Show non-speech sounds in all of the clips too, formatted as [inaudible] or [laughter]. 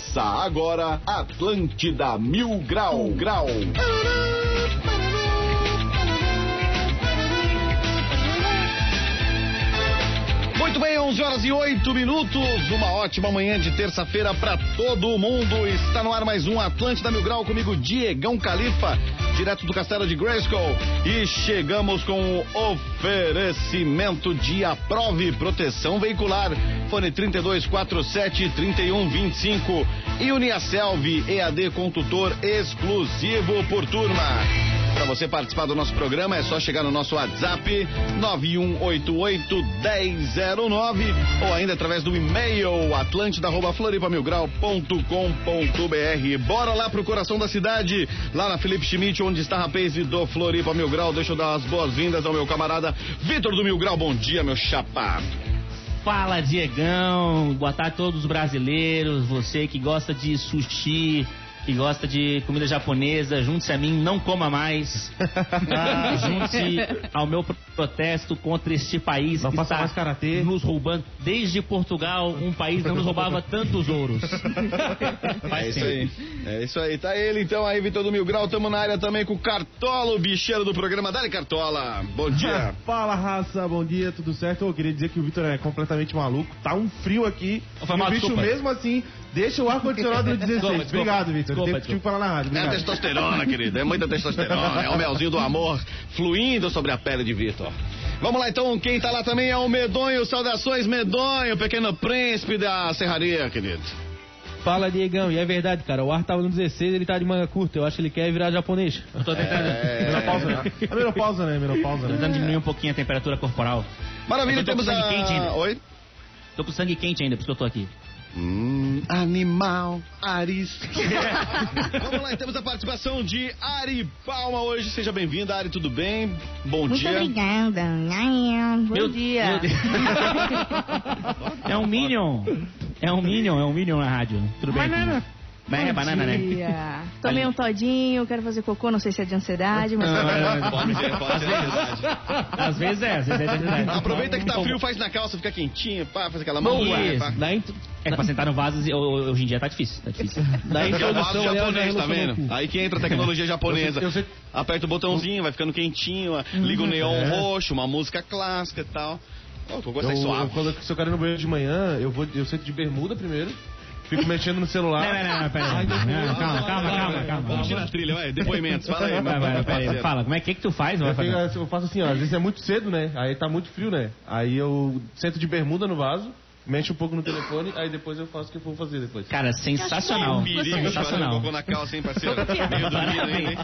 Começa agora Atlântida Mil Grau Grau. 11 horas e 8 minutos. Uma ótima manhã de terça-feira para todo mundo. Está no ar mais um Atlântida Mil Grau comigo, Diegão Califa, direto do Castelo de Grayskull. E chegamos com o oferecimento de Aprove Proteção Veicular. Fone 3247 3125 e Uniaselv EAD com tutor exclusivo por turma. Para você participar do nosso programa é só chegar no nosso WhatsApp 9188-1009 ou ainda através do e-mail atlântida.floripamilgrau.com.br. Bora lá pro coração da cidade, lá na Felipe Schmidt, onde está a Rapaz do Floripa Mil Grau. Deixa eu dar as boas-vindas ao meu camarada Vitor do Mil Grau. Bom dia, meu chapa. Fala, Diegão. Boa tarde a todos os brasileiros. Você que gosta de sushi, que gosta de comida japonesa, junte-se a mim, não coma mais. [laughs] Ah, junte-se ao meu protesto contra este país Não que está mais karatê. nos roubando. Desde Portugal, um país não nos roubava [laughs] tantos ouros. [laughs] É isso tempo. aí. É isso aí. Tá ele então aí, Vitor do Mil Grau. Tamo na área também com o Cartola, o bicheiro do programa. Dale Cartola. Bom dia. Fala raça, bom dia, tudo certo? Eu queria dizer que o Vitor é completamente maluco. Tá um frio aqui. Foi e mal, o bicho desculpa. mesmo assim deixa o ar-condicionado no 16. Desculpa, desculpa. Obrigado, Vitor. Desculpa, Tem que desculpa. falar na rádio. É a Obrigado. testosterona, querido. É muita testosterona. É o melzinho do amor fluindo sobre a pele de Vitor. Vamos lá então, quem tá lá também é o Medonho. Saudações, Medonho, pequeno príncipe da serraria, querido. Fala, Diegão, e é verdade, cara. O ar tava no 16, ele tá de manga curta. Eu acho que ele quer virar japonês. Eu tô tentando, É. Menopausa, né? A menopausa, né? Menopausa, tô né? tentando diminuir um pouquinho a temperatura corporal. Maravilha, Eu tô com temos sangue quente a... ainda. Oi? Tô com sangue quente ainda, por isso que eu tô aqui. Hum, animal, Aris. [laughs] Vamos lá, temos a participação de Ari Palma hoje. Seja bem-vinda, Ari, tudo bem? Bom Muito dia. obrigada. Ai, Bom Meu- dia. meu. [laughs] É um Minion. É um Minion, é um Minion na rádio. Tudo bem? Banana. Mas é banana, né? [laughs] Tomei um todinho, quero fazer cocô, não sei se é de ansiedade, mas... Pode ser, pode ser, é verdade. Às vezes é, às vezes é de verdade. Aproveita que tá frio, faz na calça, fica quentinho, pá, faz aquela mão. Isso. int- É que pra sentar no vaso ho- hoje em dia tá difícil, tá difícil. [laughs] Aqui é o vaso japonês, tá vendo? Aí que entra a tecnologia [laughs] japonesa. Eu sei- Aperta o botãozinho, vai ficando quentinho, liga o neon É. roxo, uma música clássica e tal. Pô, eu Eu, quando se eu quero ir no banheiro de manhã, eu vou, eu sento de bermuda primeiro, fico mexendo no celular. Não, não, não, pera aí. Não, Calma, calma, calma, calma. Vamos tirar a trilha, vai. Depoimentos, fala aí. Vai, vai, pera aí. parceiro. Fala, como é que, que tu faz? Eu, fico- eu faço assim, ó, às vezes é muito cedo, né? Aí tá muito frio, né? Aí eu sento de bermuda no vaso, mexo um pouco no telefone, aí depois eu faço o que eu vou fazer depois. Cara, sensacional. De fazer Sensacional. cocô na calça, hein, parceiro? Meio?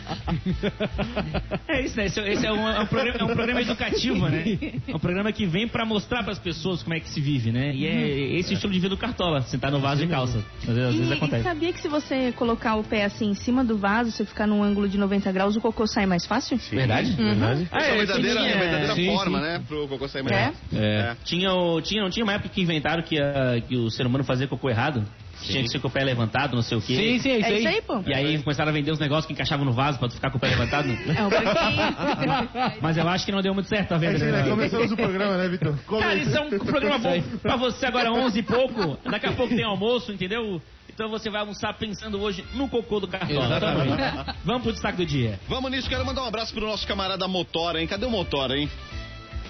É isso, né? Esse, é- esse é, um, é um programa, é um programa educativo, né? É um programa que vem pra mostrar pras pessoas como é que se vive, né? E é esse o estilo de vida do Cartola, sentar no vaso de calça. Às vezes, às vezes E, e acontece. sabia que se você colocar o pé assim em cima do vaso, você ficar num ângulo de 90 graus, o cocô sai mais fácil? Verdade? Verdade? Essa é a verdadeira, tinha- a verdadeira sim, forma, sim. né? Pro cocô sair É? melhor. É. Tinha, o, tinha, não tinha uma época que inventaram que, a- que o ser humano fazia cocô errado? Tinha que ser com o pé levantado, não sei o quê. Sim, sim, é isso É aí. isso aí, pô. E aí começaram a vender os negócios que encaixavam no vaso pra tu ficar com o pé levantado. [laughs] É branquinho. Mas eu acho que não deu muito certo a É venda. isso aí, né? Começamos o programa, né, Vitor? Cara, isso é um programa bom pra você agora 11 e pouco. Daqui a pouco tem almoço, entendeu? Então você vai almoçar pensando hoje no cocô do cartola. Exatamente. Vamos pro destaque do dia. Vamos nisso, quero mandar um abraço pro nosso camarada Motora, hein? Cadê o Motora, hein?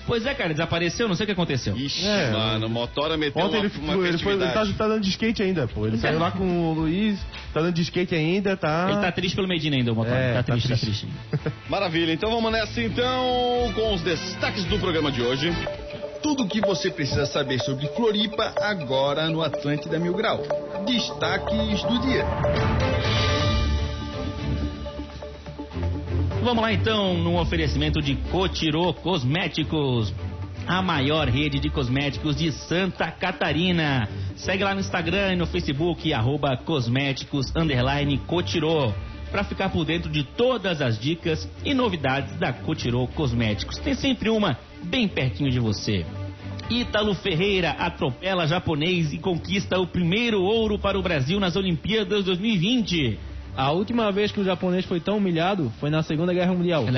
Pois é, cara, desapareceu, não sei o que aconteceu. Ixi, É. mano, Motora meteu Ontem uma, ele, uma ele, foi, ele tá, tá dando de skate ainda, pô. Ele saiu lá com o Luiz, tá dando de skate ainda, tá. Ele tá triste pelo Medina ainda, o motor. É, tá tá triste, tá triste. triste. [laughs] Maravilha, então vamos nessa então com os destaques do programa de hoje. Tudo o que você precisa saber sobre Floripa agora no Atlântida Mil Grau. Destaques do dia. Vamos lá então, num oferecimento de Cotirô Cosméticos, a maior rede de cosméticos de Santa Catarina. Segue lá no Instagram e no Facebook, arroba cosméticos, para ficar por dentro de todas as dicas e novidades da Cotirô Cosméticos. Tem sempre uma bem pertinho de você. Ítalo Ferreira atropela japonês e conquista o primeiro ouro para o Brasil nas Olimpíadas 2020. A última vez que o japonês foi tão humilhado foi na Segunda Guerra Mundial. [laughs]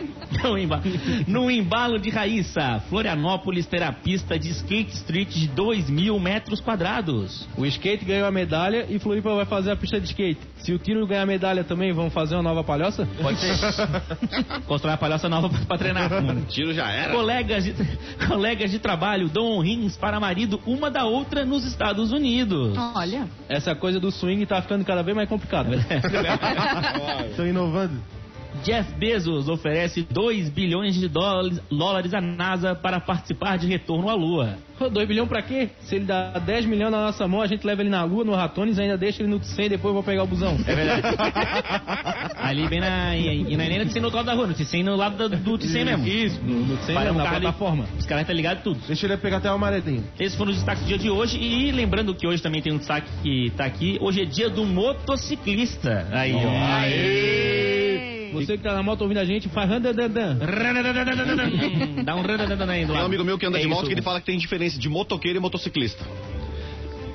[laughs] No embalo, no embalo de Raíssa, Florianópolis terá pista de skate street de 2 mil metros quadrados. O skate ganhou a medalha e Floripa vai fazer a pista de skate. Se o tiro ganhar a medalha também, vamos fazer uma nova palhoça? Pode ser. [laughs] Constrói uma palhaça nova pra, pra treinar. [laughs] Tiro já era. Colegas de, colegas de trabalho dão rins para marido uma da outra nos Estados Unidos. Olha. Essa coisa do swing tá ficando cada vez mais complicada. Estão inovando. Jeff Bezos oferece 2 bilhões de dólares, dólares à NASA para participar de retorno à Lua. 2 bilhões pra quê? Se ele dá 10 milhões na nossa mão, a gente leva ele na lua, no Ratones, ainda deixa ele no Tsen e depois eu vou pegar o busão. É verdade. [laughs] Ali bem na. E, e não é nem no outro lado da rua, no Tsen no lado do, Tsen mesmo. Isso, no, no Para mesmo, na plataforma. Os caras tá ligado tudo. Deixa ele pegar até uma maretinha. Esses foram os destaques do dia de hoje. E lembrando que hoje também tem um destaque que tá aqui. Hoje é dia do motociclista. Aí, ó. Ei. Você que tá na moto ouvindo a gente, faz randandandan. Dá um randandandan aí do Tem um amigo meu que anda É de moto que ele fala que tem diferença de motoqueiro e motociclista.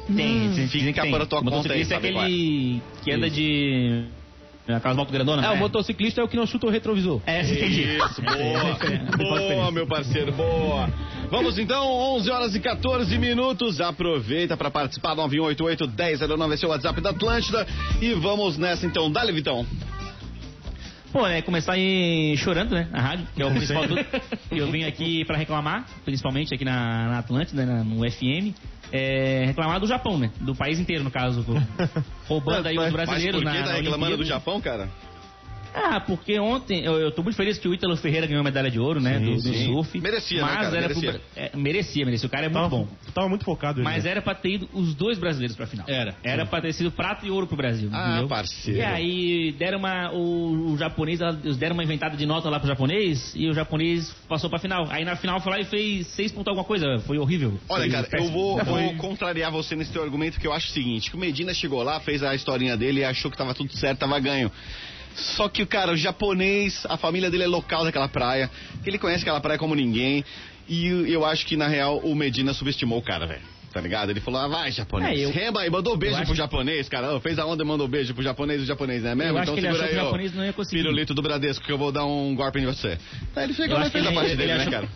Tem, tem, Fica tem, tem. para a tua conta aí, Motociclista é aquele que anda de. Aquelas motos grandonas. É, o motociclista é o que não chuta o retrovisor. É, entendi. Isso, boa. boa, meu parceiro, boa. Vamos então, 11 horas e 14 minutos. Aproveita para participar do 9188-1009, esse é o WhatsApp da Atlântida. E vamos nessa então. Dale, Vitão. Pô, é começar aí chorando, né? Na rádio, que é o principal tudo. Eu vim aqui pra reclamar, principalmente aqui na, na Atlântida, né, no FM. É, reclamar do Japão, né? Do país inteiro, no caso. [laughs] Roubando aí os brasileiros Mas por que na, tá reclamando do. Japão, cara? Ah, porque ontem eu, eu tô muito feliz que o Ítalo Ferreira ganhou a medalha de ouro, né? Sim, do, do sim. surf. Merecia, né, mas cara? era Merecia. Pro, é, merecia, merecia. O cara é muito Tava, bom. tava muito focado. ele, Mas né? era pra ter ido os dois brasileiros pra final. Era. Era pra ter sido prata e ouro pro Brasil. Ah, entendeu? parceiro. E aí deram uma. O, o japonês, eles deram uma inventada de nota lá pro japonês e o japonês passou pra final. Aí na final foi lá e fez seis pontos alguma coisa. Foi horrível. Olha, Foi cara, eu péssimo. vou, vou Foi- contrariar você nesse teu argumento que eu acho o seguinte, que o Medina chegou lá, fez a historinha dele e achou que tava tudo certo, tava ganho. Só que, cara, o japonês, a família dele é local daquela praia, ele conhece aquela praia como ninguém, e eu acho que, na real, o Medina subestimou o cara, velho. Tá ligado? Ele falou, ah, vai, japonês. É, eu- Reba e mandou beijo pro japonês, cara. Fez a onda e mandou beijo pro japonês, o japonês não é mesmo? Eu então segura aí, o japonês não ia conseguir. Pirulito do Bradesco, que eu vou dar um golpe em você. Aí ele acho que fez a parte ele dele, né, achou- cara?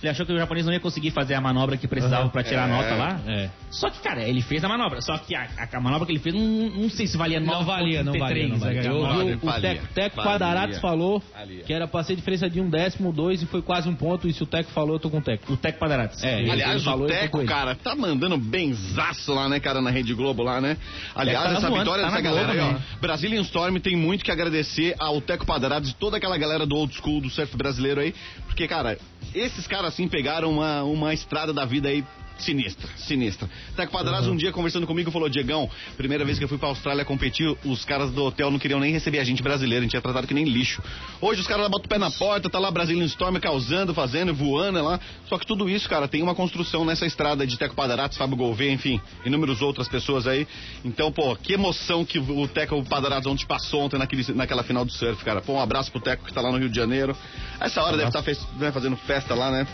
Ele achou que o japonês não ia conseguir fazer a manobra que precisava pra tirar a nota É. lá. É. Só que, cara, ele fez a manobra. Só que a, a manobra que ele fez, não, não sei se valia Não valia, não valia. Não valia. Eu Valia, ouvi o, o valia, Teco, Teco valia. Quadraratos falou Valia. que era pra ser diferença de um décimo, dois, e foi quase um ponto. E se o Teco falou, eu tô com o Teco. O Teco Quadraratos. É, ele- Aliás, falou, o Teco, ele. cara, tá mandando benzaço lá, né, cara, na Rede Globo lá, né? Aliás, Tá essa voando, vitória tá dessa galera aí, Globo, ó. né? Brazilian Storm tem muito que agradecer ao Teco Padrados e toda aquela galera do old school, do surf brasileiro aí. Porque, cara, esses caras assim pegaram uma, uma estrada da vida aí sinistra, sinistra. Teco Padrados um dia conversando comigo falou, Diegão, primeira vez que eu fui pra Austrália competir, os caras do hotel não queriam nem receber a gente brasileiro, a gente é tratado que nem lixo. Hoje os caras lá botam o pé na porta, tá lá Brazilian Storm causando, fazendo, voando lá. Só que tudo isso, cara, tem uma construção nessa estrada de Teco Padaratos, Fábio Gouveia, enfim, inúmeras outras pessoas aí. Então, pô, que emoção que o Teco Padaratos ontem passou ontem naquele, naquela final do surf, cara. Pô, um abraço pro Teco que tá lá no Rio de Janeiro. Essa hora deve estar né, fazendo festa lá, né?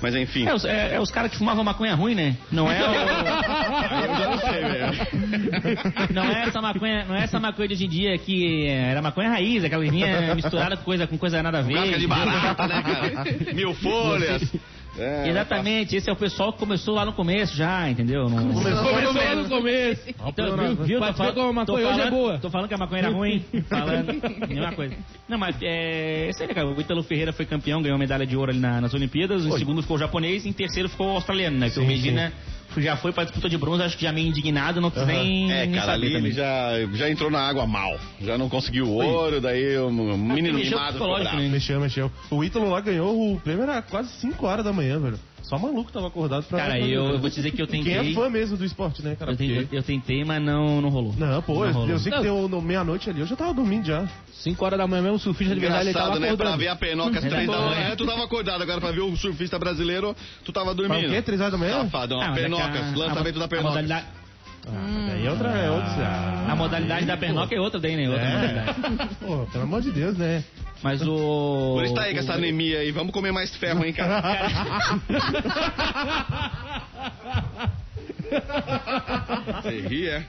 Mas enfim. É, os, é- é os caras que fumavam maconha ruim, né? Não é [laughs] o. Não sei, velho. Não é essa maconha, não é essa maconha de hoje em dia que era maconha raiz, aquela linha misturada com coisa, com coisa nada a ver. Casca de barata, né, cara? Mil folhas. É, Exatamente, esse é o pessoal que começou lá no começo já, entendeu? Não... Começou bem no começo. Então, viu, viu? Tô, fal- tô maconha hoje é falando, boa. tô falando que a maconha era ruim, [laughs] falando, nenhuma coisa. Não, mas é, isso aí, cara? O Ítalo Ferreira foi campeão, ganhou medalha de ouro ali na- nas Olimpíadas, em segundo ficou o japonês, e em terceiro ficou o australiano, né? Que o Medina já foi pra disputa de bronze, acho que já meio indignado, não quis nem, É, nem cara, saber ali também. ele já, já entrou na água mal. Já não conseguiu o ouro, daí o menino mexeu mimado ficou psicológico, bravo. né? Mexeu, mexeu. O Ítalo lá ganhou, o prêmio era quase 5 horas da manhã, velho. Só maluco tava acordado pra... Cara, pra- eu, eu vou te dizer que eu Quem tentei. é fã mesmo do esporte, né, cara? Eu tentei, Porque- eu tentei, mas não, não rolou. Não, pô, eu, rolou. eu sei que Não. deu no meia-noite ali, eu já tava dormindo já. 5 horas da manhã mesmo, o surfista de verdade ele tava né? Pra ver a penoca às três da Pô, manhã, é. tu tava acordado. Agora pra ver o surfista brasileiro, tu tava Pra dormindo. o quê? 3 horas da manhã? Safadão, Ah, a mas é que penoca, a- lançamento da a penoca. Ah, daí é outra, é outra. Ah, a modalidade da pernoca é outra daí, né? Outra modalidade. é. [laughs] Pô, pelo amor de Deus, né? Mas o. Por isso tá aí com essa anemia aí. Vamos comer mais ferro, hein, cara? [laughs] Você ri, é?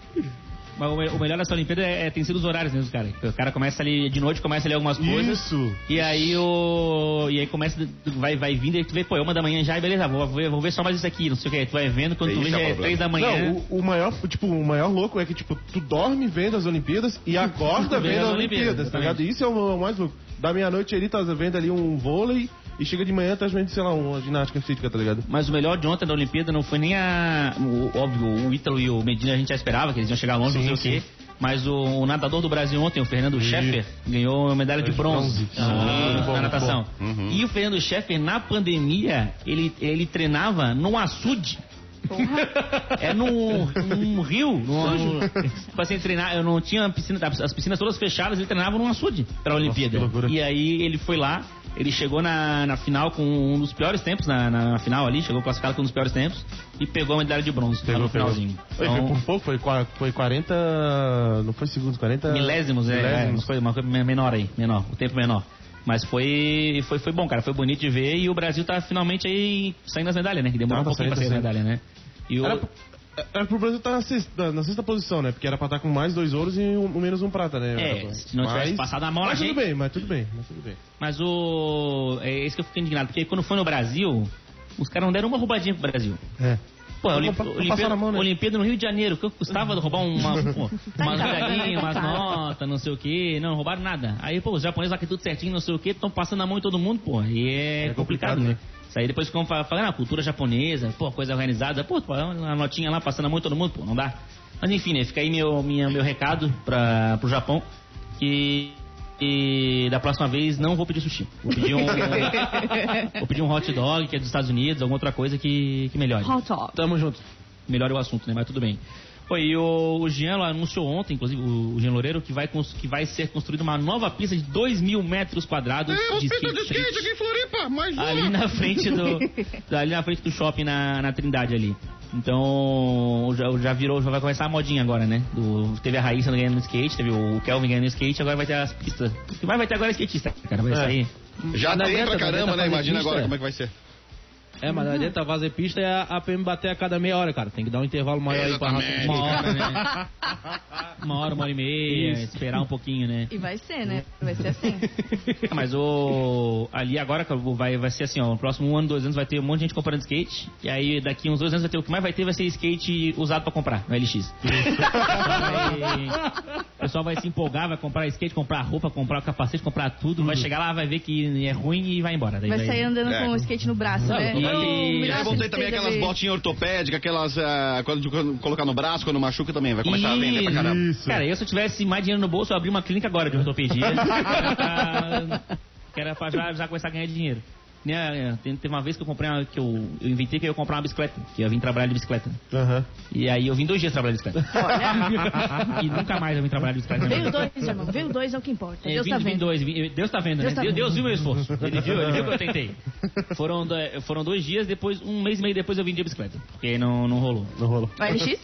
Mas o, me- o melhor dessa Olimpíada é, é- tem sido os horários mesmo, cara. O cara começa ali, de noite começa ali algumas coisas. Isso. E aí o. E aí começa, vai, vai vindo e tu vê, pô, é uma da manhã já, e beleza, vou ver, vou ver só mais isso aqui, não sei o que. Tu vai vendo, quando tu vê é o já é três da manhã. Não, o, o maior, tipo, o maior louco é que, tipo, tu dorme vendo as Olimpíadas e [laughs] acorda Vendo as as Olimpíadas, Olimpíadas, tá ligado? Isso é o mais louco. Da meia-noite ele tá vendo ali um vôlei e chega de manhã tá vendo, sei lá, uma ginástica física, tá ligado? Mas o melhor de ontem da Olimpíada não foi nem a. o- óbvio, o Ítalo e o Medina a gente já esperava que eles iam chegar longe, não sei Sim, o quê. Mas o, o nadador do Brasil ontem, o Fernando Scheffer, ganhou medalha de De bronze, bronze. ah, Ah, na natação. Uhum. E o Fernando Scheffer, na pandemia, ele, ele treinava num açude. [laughs] É num, num rio, num, tipo assim, [laughs] treinar, eu não tinha piscina, as piscinas todas fechadas, ele treinava num açude pra Olimpíada. que loucura. E aí ele foi lá, ele chegou na, na final com um dos piores tempos na, na final ali, chegou classificado com um dos piores tempos e pegou a medalha de bronze lá no finalzinho. Foi, Então, foi por pouco, foi, foi 40. Não foi segundos, 40. milésimos, é, é, milésimos. foi uma coisa menor aí, menor, o tempo menor. Mas foi, foi, foi bom, cara, foi bonito de ver e o Brasil tá finalmente aí saindo das medalhas, né? Que demorou Tá, um pouquinho pra sair saindo, da tá medalha, né? E o, Era, era pro Brasil estar na sexta, na sexta posição, né? Porque era pra estar com mais dois ouros e um, menos um prata, né? É, se não tivesse passado a mão na Mas tudo gente- bem, mas tudo bem, mas tudo bem. Mas o. É isso que eu fiquei indignado, porque quando foi no Brasil, os caras não deram uma roubadinha pro Brasil. É. Pô, Não, Olimp... Olimpíada, a mão, né? Olimpíada no Rio de Janeiro, que custava roubar uma, [laughs] pô, umas cara, medalhinhas, tá umas cara. notas, não sei o que, não, roubaram nada. Aí, pô, os japoneses lá que tudo certinho, não sei o que, estão passando a mão em todo mundo, pô, e é, É complicado, complicado, né? né? Isso aí depois ficam fa- falando, ah, cultura japonesa, pô, coisa organizada, pô, pô, a notinha lá passando a mão todo mundo, pô, não dá. Mas enfim, né, fica aí meu, minha, meu recado pra, pro Japão, que e da próxima vez não vou pedir sushi. Vou pedir um, [laughs] vou pedir um hot dog, que é dos Estados Unidos, alguma outra coisa que, que melhore Hot dog. Tamo junto. melhora o assunto, né? Mas tudo bem. Pô, e o, o Jean anunciou ontem, inclusive, o, o Jean Loureiro, que vai, que vai ser construída uma nova pista de 2 mil metros quadrados de skate, em Floripa, mais ali na frente do [laughs] ali na frente do shopping na, na Trindade ali. Então já, já virou, já vai começar a modinha agora, né? Do, teve a Raíssa ganhando no skate, teve o Kelvin ganhando no skate, agora vai ter as pistas. O que mais vai ter agora é skatista, cara. Vai É. sair. Já Mas não tem pra caramba, né? Imagina pista, agora é. como é que vai ser. É, mas não adianta fazer pista e a a PM bater a cada meia hora, cara. Tem que dar um intervalo maior aí pra. Uma hora, né? [laughs] Uma hora, uma hora e meia, esperar um pouquinho, né? E vai ser, né? Vai ser assim. [laughs] Mas o. Ali agora vai, vai ser assim, ó. No próximo um ano, dois anos vai ter um monte de gente comprando skate. E aí daqui uns dois anos vai ter o que mais vai ter vai ser skate usado pra comprar no LX. Vai- [laughs] O pessoal vai se empolgar, vai comprar skate, comprar roupa, comprar capacete, comprar tudo. Vai chegar lá, vai ver que é ruim e vai embora. Daí Vai sair andando É. com o skate no braço, né? Melhor Já voltei também aquelas botinhas ortopédicas, aquelas. ah, quando, quando colocar no braço, quando machuca também. Vai começar a vender pra caramba. Isso. Cara, eu se eu tivesse mais dinheiro no bolso, eu abri uma clínica agora de ortopedia. [laughs] que era pra já, já começar a ganhar dinheiro. Né, tem- Teve uma vez que eu comprei uma, que eu, eu inventei que eu ia comprar uma bicicleta, que eu vim trabalhar de bicicleta. Aham. E aí eu vim dois dias trabalhar de bicicleta. [laughs] e nunca mais eu vim trabalhar de bicicleta. Veio dois, irmão. Veio dois é o que importa. É, Deus vim- tá vim vendo. dois, vim- Deus tá vendo, né? Deus tá Deus, Deus viu meu esforço. Ele viu, ele viu que eu tentei. [laughs] Foram, do- foram dois dias, depois, um mês e meio depois eu vim de bicicleta. Porque não, não rolou. Não rolou. O LX?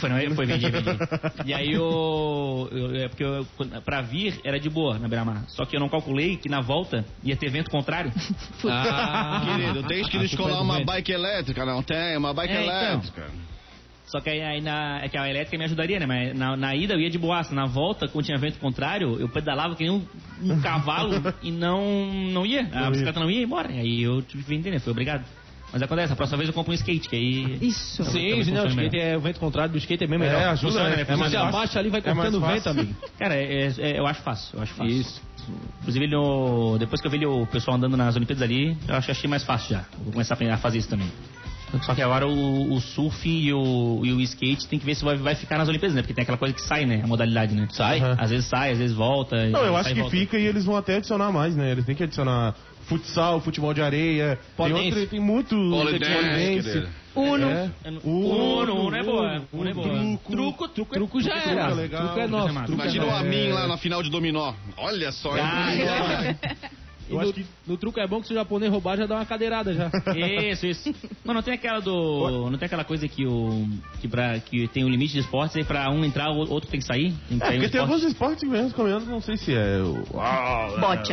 Foi, não, foi vendi, vendi. [laughs] E aí eu, eu- é porque eu, pra vir era de boa na Beira-Mar. Só que eu não calculei que na volta ia ter vento contrário. [laughs] Ah, Querido, tem que a descolar uma vento. bike elétrica, não tem? Uma bike É, então. elétrica. Só que aí, aí na, é que a elétrica me ajudaria, né? Mas na, na ida eu ia de boaça. Na volta, quando tinha vento contrário, eu pedalava que nem um, um cavalo [laughs] e não, não ia. A Não bicicleta não ia embora. Aí eu tive que vender, né? Foi obrigado. Mas acontece, a próxima vez eu compro um skate, que aí. Isso. Sim, não, o skate é o vento contrário do skate é bem melhor. É, ajuda, Funciona, né? né? É mais Você fácil. abaixa ali, vai É cortando o vento, amigo. Cara, é- é- eu acho fácil, eu acho fácil. Isso. Inclusive, no- depois que eu vi o pessoal andando nas Olimpíadas ali, eu acho que achei mais fácil já. Vou começar a aprender a fazer isso também. Só que agora o, o surf e o, e o skate tem que ver se vai, vai ficar nas Olimpíadas, né? Porque tem aquela coisa que sai, né? A modalidade, né? Sai. Aham. Às vezes sai, às vezes volta. Não, eu acho que volta. fica e eles vão até adicionar mais, né? Eles têm que adicionar futsal, futebol de areia. Tem, outro, tem muito. Polidense. Uno. É. Uno, Uno é boa. Uno é boa. Truco. Truco, truco, Truco já Truco era. é legal. Truco é nosso. Truco é Truco é Imagina o nosso. Amin lá na final de dominó. Olha só. Ah, [laughs] Eu no, acho que no truco é bom que se o japonês roubar, já dá uma cadeirada já. Isso, isso. [laughs] Mas não tem aquela do. Não tem aquela coisa que o. Que, pra, que tem o limite de esportes e pra um entrar, o outro tem que sair? Tem que É, sair um porque tem esporte. alguns esportes que mesmo comendo, não sei se é o. Bote.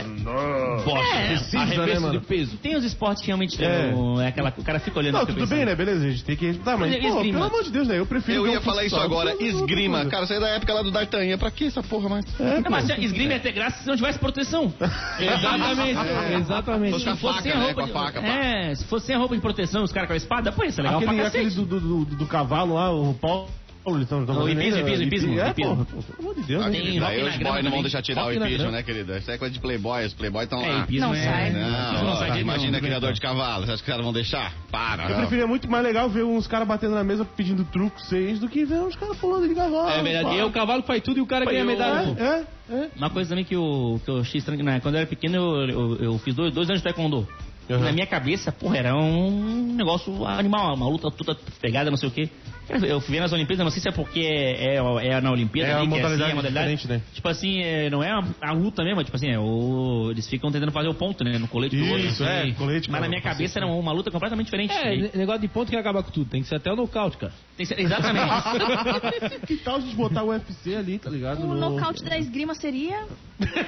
Bote. Precisa, né, Arremesso mano? de peso. Tem os esportes que realmente É. é, é aquela. O cara fica olhando Não, tudo pensando. bem, né? Beleza, a gente tem que. Tá, mas, Mas pô, pelo amor de Deus, né? Eu prefiro. Eu ia um falar isso agora. Esgrima. Cara, isso aí é da época lá do D'Artagnan. Pra que essa porra mais? É, Não, mas esgrima ia ter graça se não tivesse proteção. [laughs] Exatamente, exatamente. Se fosse sem a né? roupa a de- faca. É, se fosse sem a roupa de proteção, os caras com a espada, pô, isso é legal Aquele, aquele do, do, do, do cavalo lá, o Paulo. Estão estão O hipismo, ainda? hipismo, É, hipismo. porra, pelo amor de Deus, né? Tem Daí rock os na boys não vão deixar tirar o hipismo, grama. né, querido? Isso é coisa de playboy. Os playboy estão É, lá. hipismo Não é... sai. Não, Não sai de imagina não, criador não. de cavalo. Você acha que os caras vão deixar? Para. Eu preferia muito mais legal ver uns caras batendo na mesa pedindo truco seis do que ver uns caras pulando de cavalo. É verdade. E é o cavalo que faz tudo e o cara ganha medalha. É, é, é. Uma coisa também que eu, que eu achei estranho, né? quando eu era pequeno, eu, eu, eu fiz dois, dois anos de taekwondo. Uhum. Na minha cabeça, porra, era um negócio animal, uma luta toda pegada, não sei o quê. Eu fui ver nas Olimpíadas, não sei se é porque é, é, é na Olimpíada É a ali, que é assim, modalidade a modalidade. diferente, né? Tipo assim, é, não é a, a luta mesmo, tipo assim, é o, eles ficam tentando fazer o ponto, né? No colete do outro. Isso, assim. é, colete, Mas na minha cabeça era uma luta completamente diferente. É, ne- negócio de ponto que acaba com tudo. Tem que ser até o nocaute, cara. tem que ser- exatamente. [laughs] Que tal a gente botar o UFC ali, tá ligado? O No- nocaute da esgrima seria.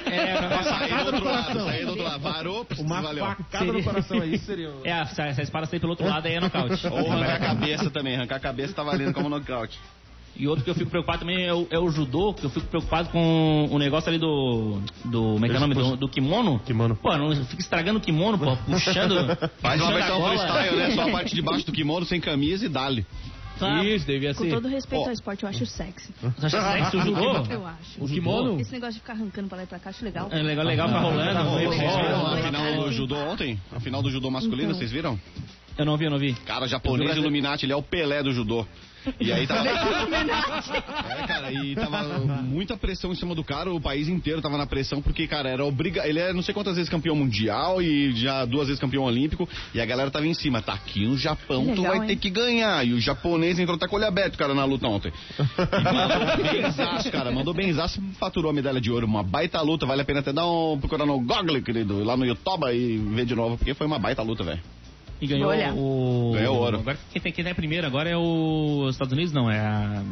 é, Sair do outro lado, [laughs] sair do outro lado. Varou, Uma valeu. facada no coração aí, seria... o- [laughs] é, se a, espada sair pelo outro lado, aí é nocaute. Ou [laughs] arrancar a cabeça também. Arrancar a cabeça tá valendo como nocaute. E outro que eu fico preocupado também é o, é o judô, que eu fico preocupado com o negócio ali do. do como é que é o nome? Do, do kimono. Kimono. Pô, não fica estragando o kimono, pô, puxando. [laughs] Faz uma versão gola. freestyle, né? Só a parte de baixo do kimono, sem camisa e dale. Tá. Isso, devia Com ser. todo respeito Ó. ao esporte, eu acho sexy. Você acha sexy o judô? Eu acho. O kimono? Esse negócio de ficar arrancando pra lá e pra cá, acho legal. É legal, legal, ficar rolando. Vocês meio viram a Olha, final do judô ontem? A final do judô masculino, Então. vocês viram? Eu não vi, eu não vi. Cara, japonês Illuminati, ele é o Pelé do judô. E aí tava. [laughs] É, cara, e tava muita pressão em cima do cara, o país inteiro tava na pressão, porque, cara, era obriga. Ele é não sei quantas vezes campeão mundial e já duas vezes campeão olímpico, e a galera tava em cima. Tá aqui no Japão, Que tu legal, vai ter hein? que ganhar. E o japonês entrou até com o olho aberto, cara, na luta ontem. E mandou benzaço, cara, mandou benzaço e faturou a medalha de ouro. Uma baita luta, vale a pena até dar um. procurar no Google, querido, lá no YouTube e ver de novo, porque foi uma baita luta, velho. E ganhou Olha. o. Ganhou ouro. Agora quem tem, quem tem primeiro agora é os Estados Unidos, não, é a.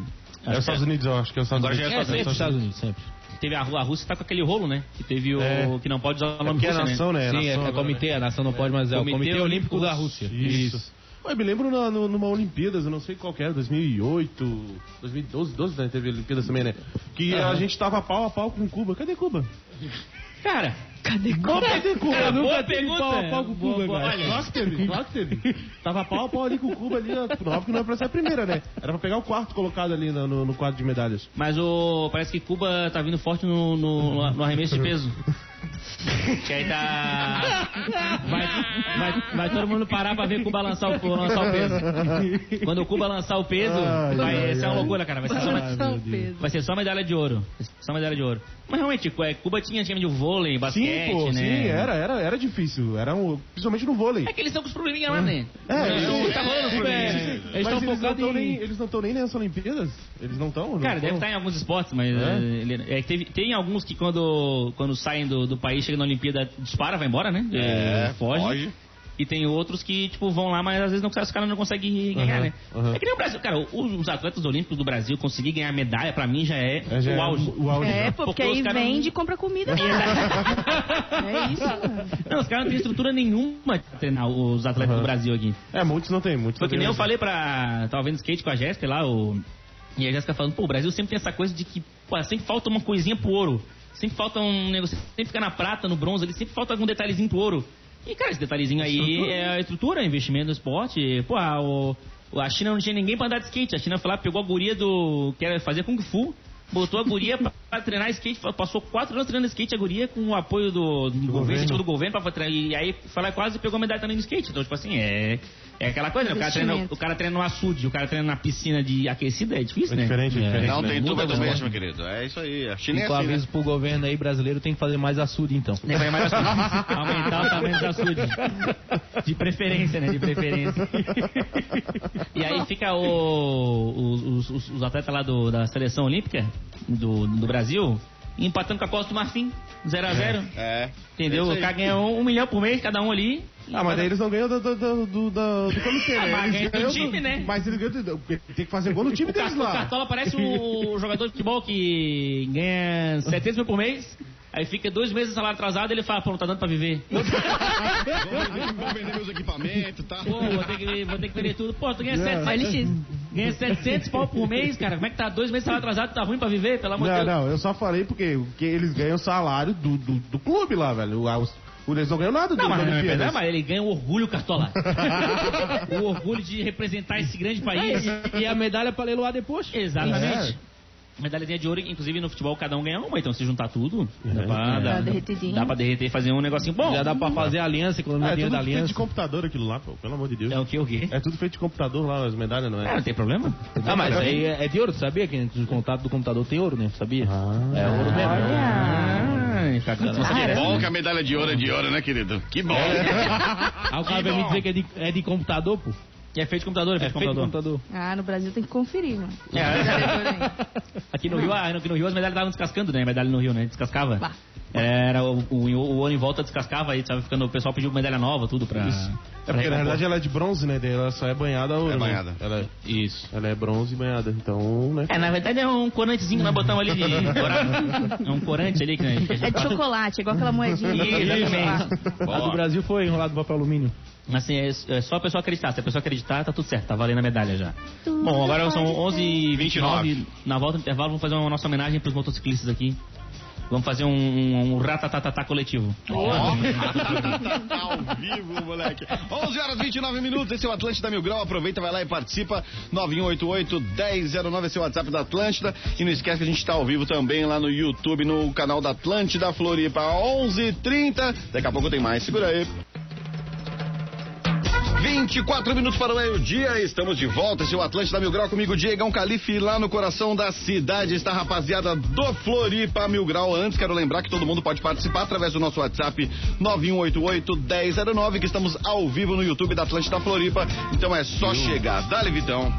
É os Estados Unidos, eu acho que é os Estados Agora já Unidos. é É, sempre Estados Unidos, sempre. Teve a, a Rússia tá com aquele rolo, né? Que teve o. É. que não pode usar o É nome é Rússia, né? nação, né? Sim, é, nação é agora, comitê, a nação não pode, mas é o Comitê Comitê Olímpico da Rússia. Isso. Eu me lembro na, no- numa Olimpíadas, eu não sei qual que era, 2008, 2012, 12, né? Teve Olimpíadas também, né? Que a gente tava pau a pau com Cuba. Cadê Cuba? Cara, Cadê cadê Cuba? É, Nunca teve pergunta. pau a pau com Cuba, boa, cara. olha. Claro que teve, claro que teve. Tava pau a pau ali com Cuba ali. Óbvio que não era pra ser a primeira, né? Era pra pegar o quarto colocado ali no, no, no quadro de medalhas. mas o. Parece que Cuba tá vindo forte no, no, no arremesso de peso. Que aí tá. Vai, vai, vai todo mundo parar pra ver Cuba lançar o, lançar o peso. Quando o Cuba lançar o peso, Ai, vai ai, ser uma ai. loucura, cara. Vai ser só, o peso. vai ser só medalha de ouro. Só medalha de ouro. Mas realmente, é, Cuba tinha time de vôlei, basquete, sim, pô, né? sim, era, era, era difícil. Era um, principalmente no vôlei. É que eles estão com os probleminhas lá, né? É, Não, eles- tá rolando os é, probleminhas. sim. Eles Mas tão eles não focados em- nem, eles não estão nem nessas Olimpíadas? Eles não estão? Cara, deve estar em alguns esportes, mas É? é, ele- é teve, tem alguns que quando, quando saem do, do país, chegam na Olimpíada, dispara, vai embora, né? É, foge. foge. E tem outros que, tipo, vão lá, mas às vezes não, os caras não conseguem ganhar, Aham, né? aham. É que nem o Brasil. Cara, os, os atletas olímpicos do Brasil conseguir ganhar medalha, pra mim, já é, É, já o é auge. O auge É, pô, Porque porque aí os caras vende e compra comida. [laughs] é isso. mano. Não, os caras não têm estrutura nenhuma de treinar os atletas Aham. do Brasil aqui. É, muitos não tem, muitos Foi não que tem nem eu falei pra. Tava vendo skate com a Jéssica lá, o. E a Jéssica falando, pô, o Brasil sempre tem essa coisa de que, pô, sempre falta uma coisinha pro ouro. Sempre falta um negócio, sempre fica na prata, no bronze, ali sempre falta algum detalhezinho pro ouro. E, cara, esse detalhezinho aí é a estrutura, investimento no esporte. Pô, a, o- a China não tinha ninguém pra andar de skate. A China foi lá, pegou a guria do. que era fazer Kung Fu. Botou a guria pra, pra treinar skate, passou quatro anos treinando skate, a guria com o apoio do, do, governo, governo. tipo, do governo pra treinar. E aí foi lá quase pegou a medalha também no skate. Então, tipo assim, é, é aquela coisa, né? O cara, treina, o cara treina no açude, o cara treina na piscina de aquecida, é difícil, É né? diferente, é diferente. Não tem Muda tudo do o mesmo, querido. É isso aí. A China é Fica o assim, né? aviso pro governo aí brasileiro, tem que fazer mais açude então. Tem que fazer mais açude. [laughs] Aumentar o tamanho do açude. De preferência, né? De preferência. E aí fica o, os, os- os atletas lá do- da seleção olímpica do, do Brasil. Empatando com a Costa do Marfim, 0x0. É. Entendeu? É aí. cara ganha um, um milhão por mês, cada um ali. Ah, mas daí eles não ganham do, do, do, do, do- comitê, Ah, né? mas Eles ganha do ganham time, né? Mas eles ganham do- tem que fazer gol no time O, deles Car- o lá. Cartola parece o [laughs] jogador de futebol que ganha 700 mil por mês. Aí fica dois meses de salário atrasado e ele fala, pô, não tá dando pra viver. [laughs] Vou vou vender meus equipamentos, tá? Pô, vou ter que, vou ter que vender tudo. Pô, tu ganha, É. 700, ganha 700 pau por mês, cara. Como é que tá? Dois meses salário atrasado, tá ruim pra viver? Pelo amor de Não, Deus. não, eu só falei porque, porque eles ganham o salário do, do, do clube lá, velho. O- os- Eles não ganham nada do Não, mas, não, Olimpíadas. não, mas ele ganha o orgulho, Cartola. [laughs] o orgulho de representar esse grande país. E a medalha pra leiloar depois? Exatamente. Medalhazinha de ouro, inclusive no futebol cada um ganha uma, então se juntar tudo, dá pra, Dá dá, derretidinho. dá pra derreter e fazer um negocinho bom. Já dá pra fazer aliança, economia Ah, é dinheiro tudo da feito de aliança. computador aquilo lá, pô, pelo amor de Deus. É o que, o quê? É tudo feito de computador lá, as medalhas, não É, é? não tem problema. Ah, mas aí é é de ouro, tu sabia que no contato do computador tem ouro, né? Sabia? Ah. É ouro mesmo. Ah, não sabia Que bom que a medalha de ouro é de ouro, né, querido? Que bom. [laughs] Aí o cara vai me dizer que é de, é de computador, pô. E é feito de computador, é É feito de feito computador. computador. Ah, no Brasil tem que conferir, mano. É. [laughs] Aqui no Rio, ah, aqui no Rio as medalhas estavam descascando, né? Medalha no Rio, né? Descascava. Bah. Era o, o, o ouro em volta descascava aí, tava ficando, o pessoal pediu medalha nova, tudo pra. É pra porque na verdade ela é de bronze, né? Ela só é banhada a ouro. É né? banhada. Ela é, Isso. ela é bronze e banhada. Então, né? É, na verdade é um corantezinho que nós botamos ali de [laughs] dourado. É um corante ali que a gente É de chocolate, igual aquela moedinha. Exatamente. A do Brasil foi enrolado em papel alumínio. Assim, é, é só a pessoa acreditar. Se a pessoa acreditar, tá tudo certo, tá valendo a medalha já. Bom, agora são 11h29. Na volta do intervalo, vamos fazer uma nossa homenagem pros motociclistas aqui. Vamos fazer um, um, um ratatatá coletivo. tá [laughs] ao vivo, moleque. 11 horas 29 minutos, esse é o Atlântida Mil Grau. Aproveita, vai lá e participa. 9188-1009 esse é o WhatsApp da Atlântida. E não esquece que a gente tá ao vivo também lá no YouTube, no canal da Atlântida Floripa. 11h30. Daqui a pouco tem mais. Segura aí. 24 minutos para o meio-dia, estamos de volta. Esse é o Atlântida Mil Grau comigo, Diegão Calife, lá no coração da cidade. Está a rapaziada do Floripa Mil Grau. Antes, quero lembrar que todo mundo pode participar através do nosso WhatsApp 9188-1009, que estamos ao vivo no YouTube da Atlântida Floripa. Então é só chegar. Dale, Vitão.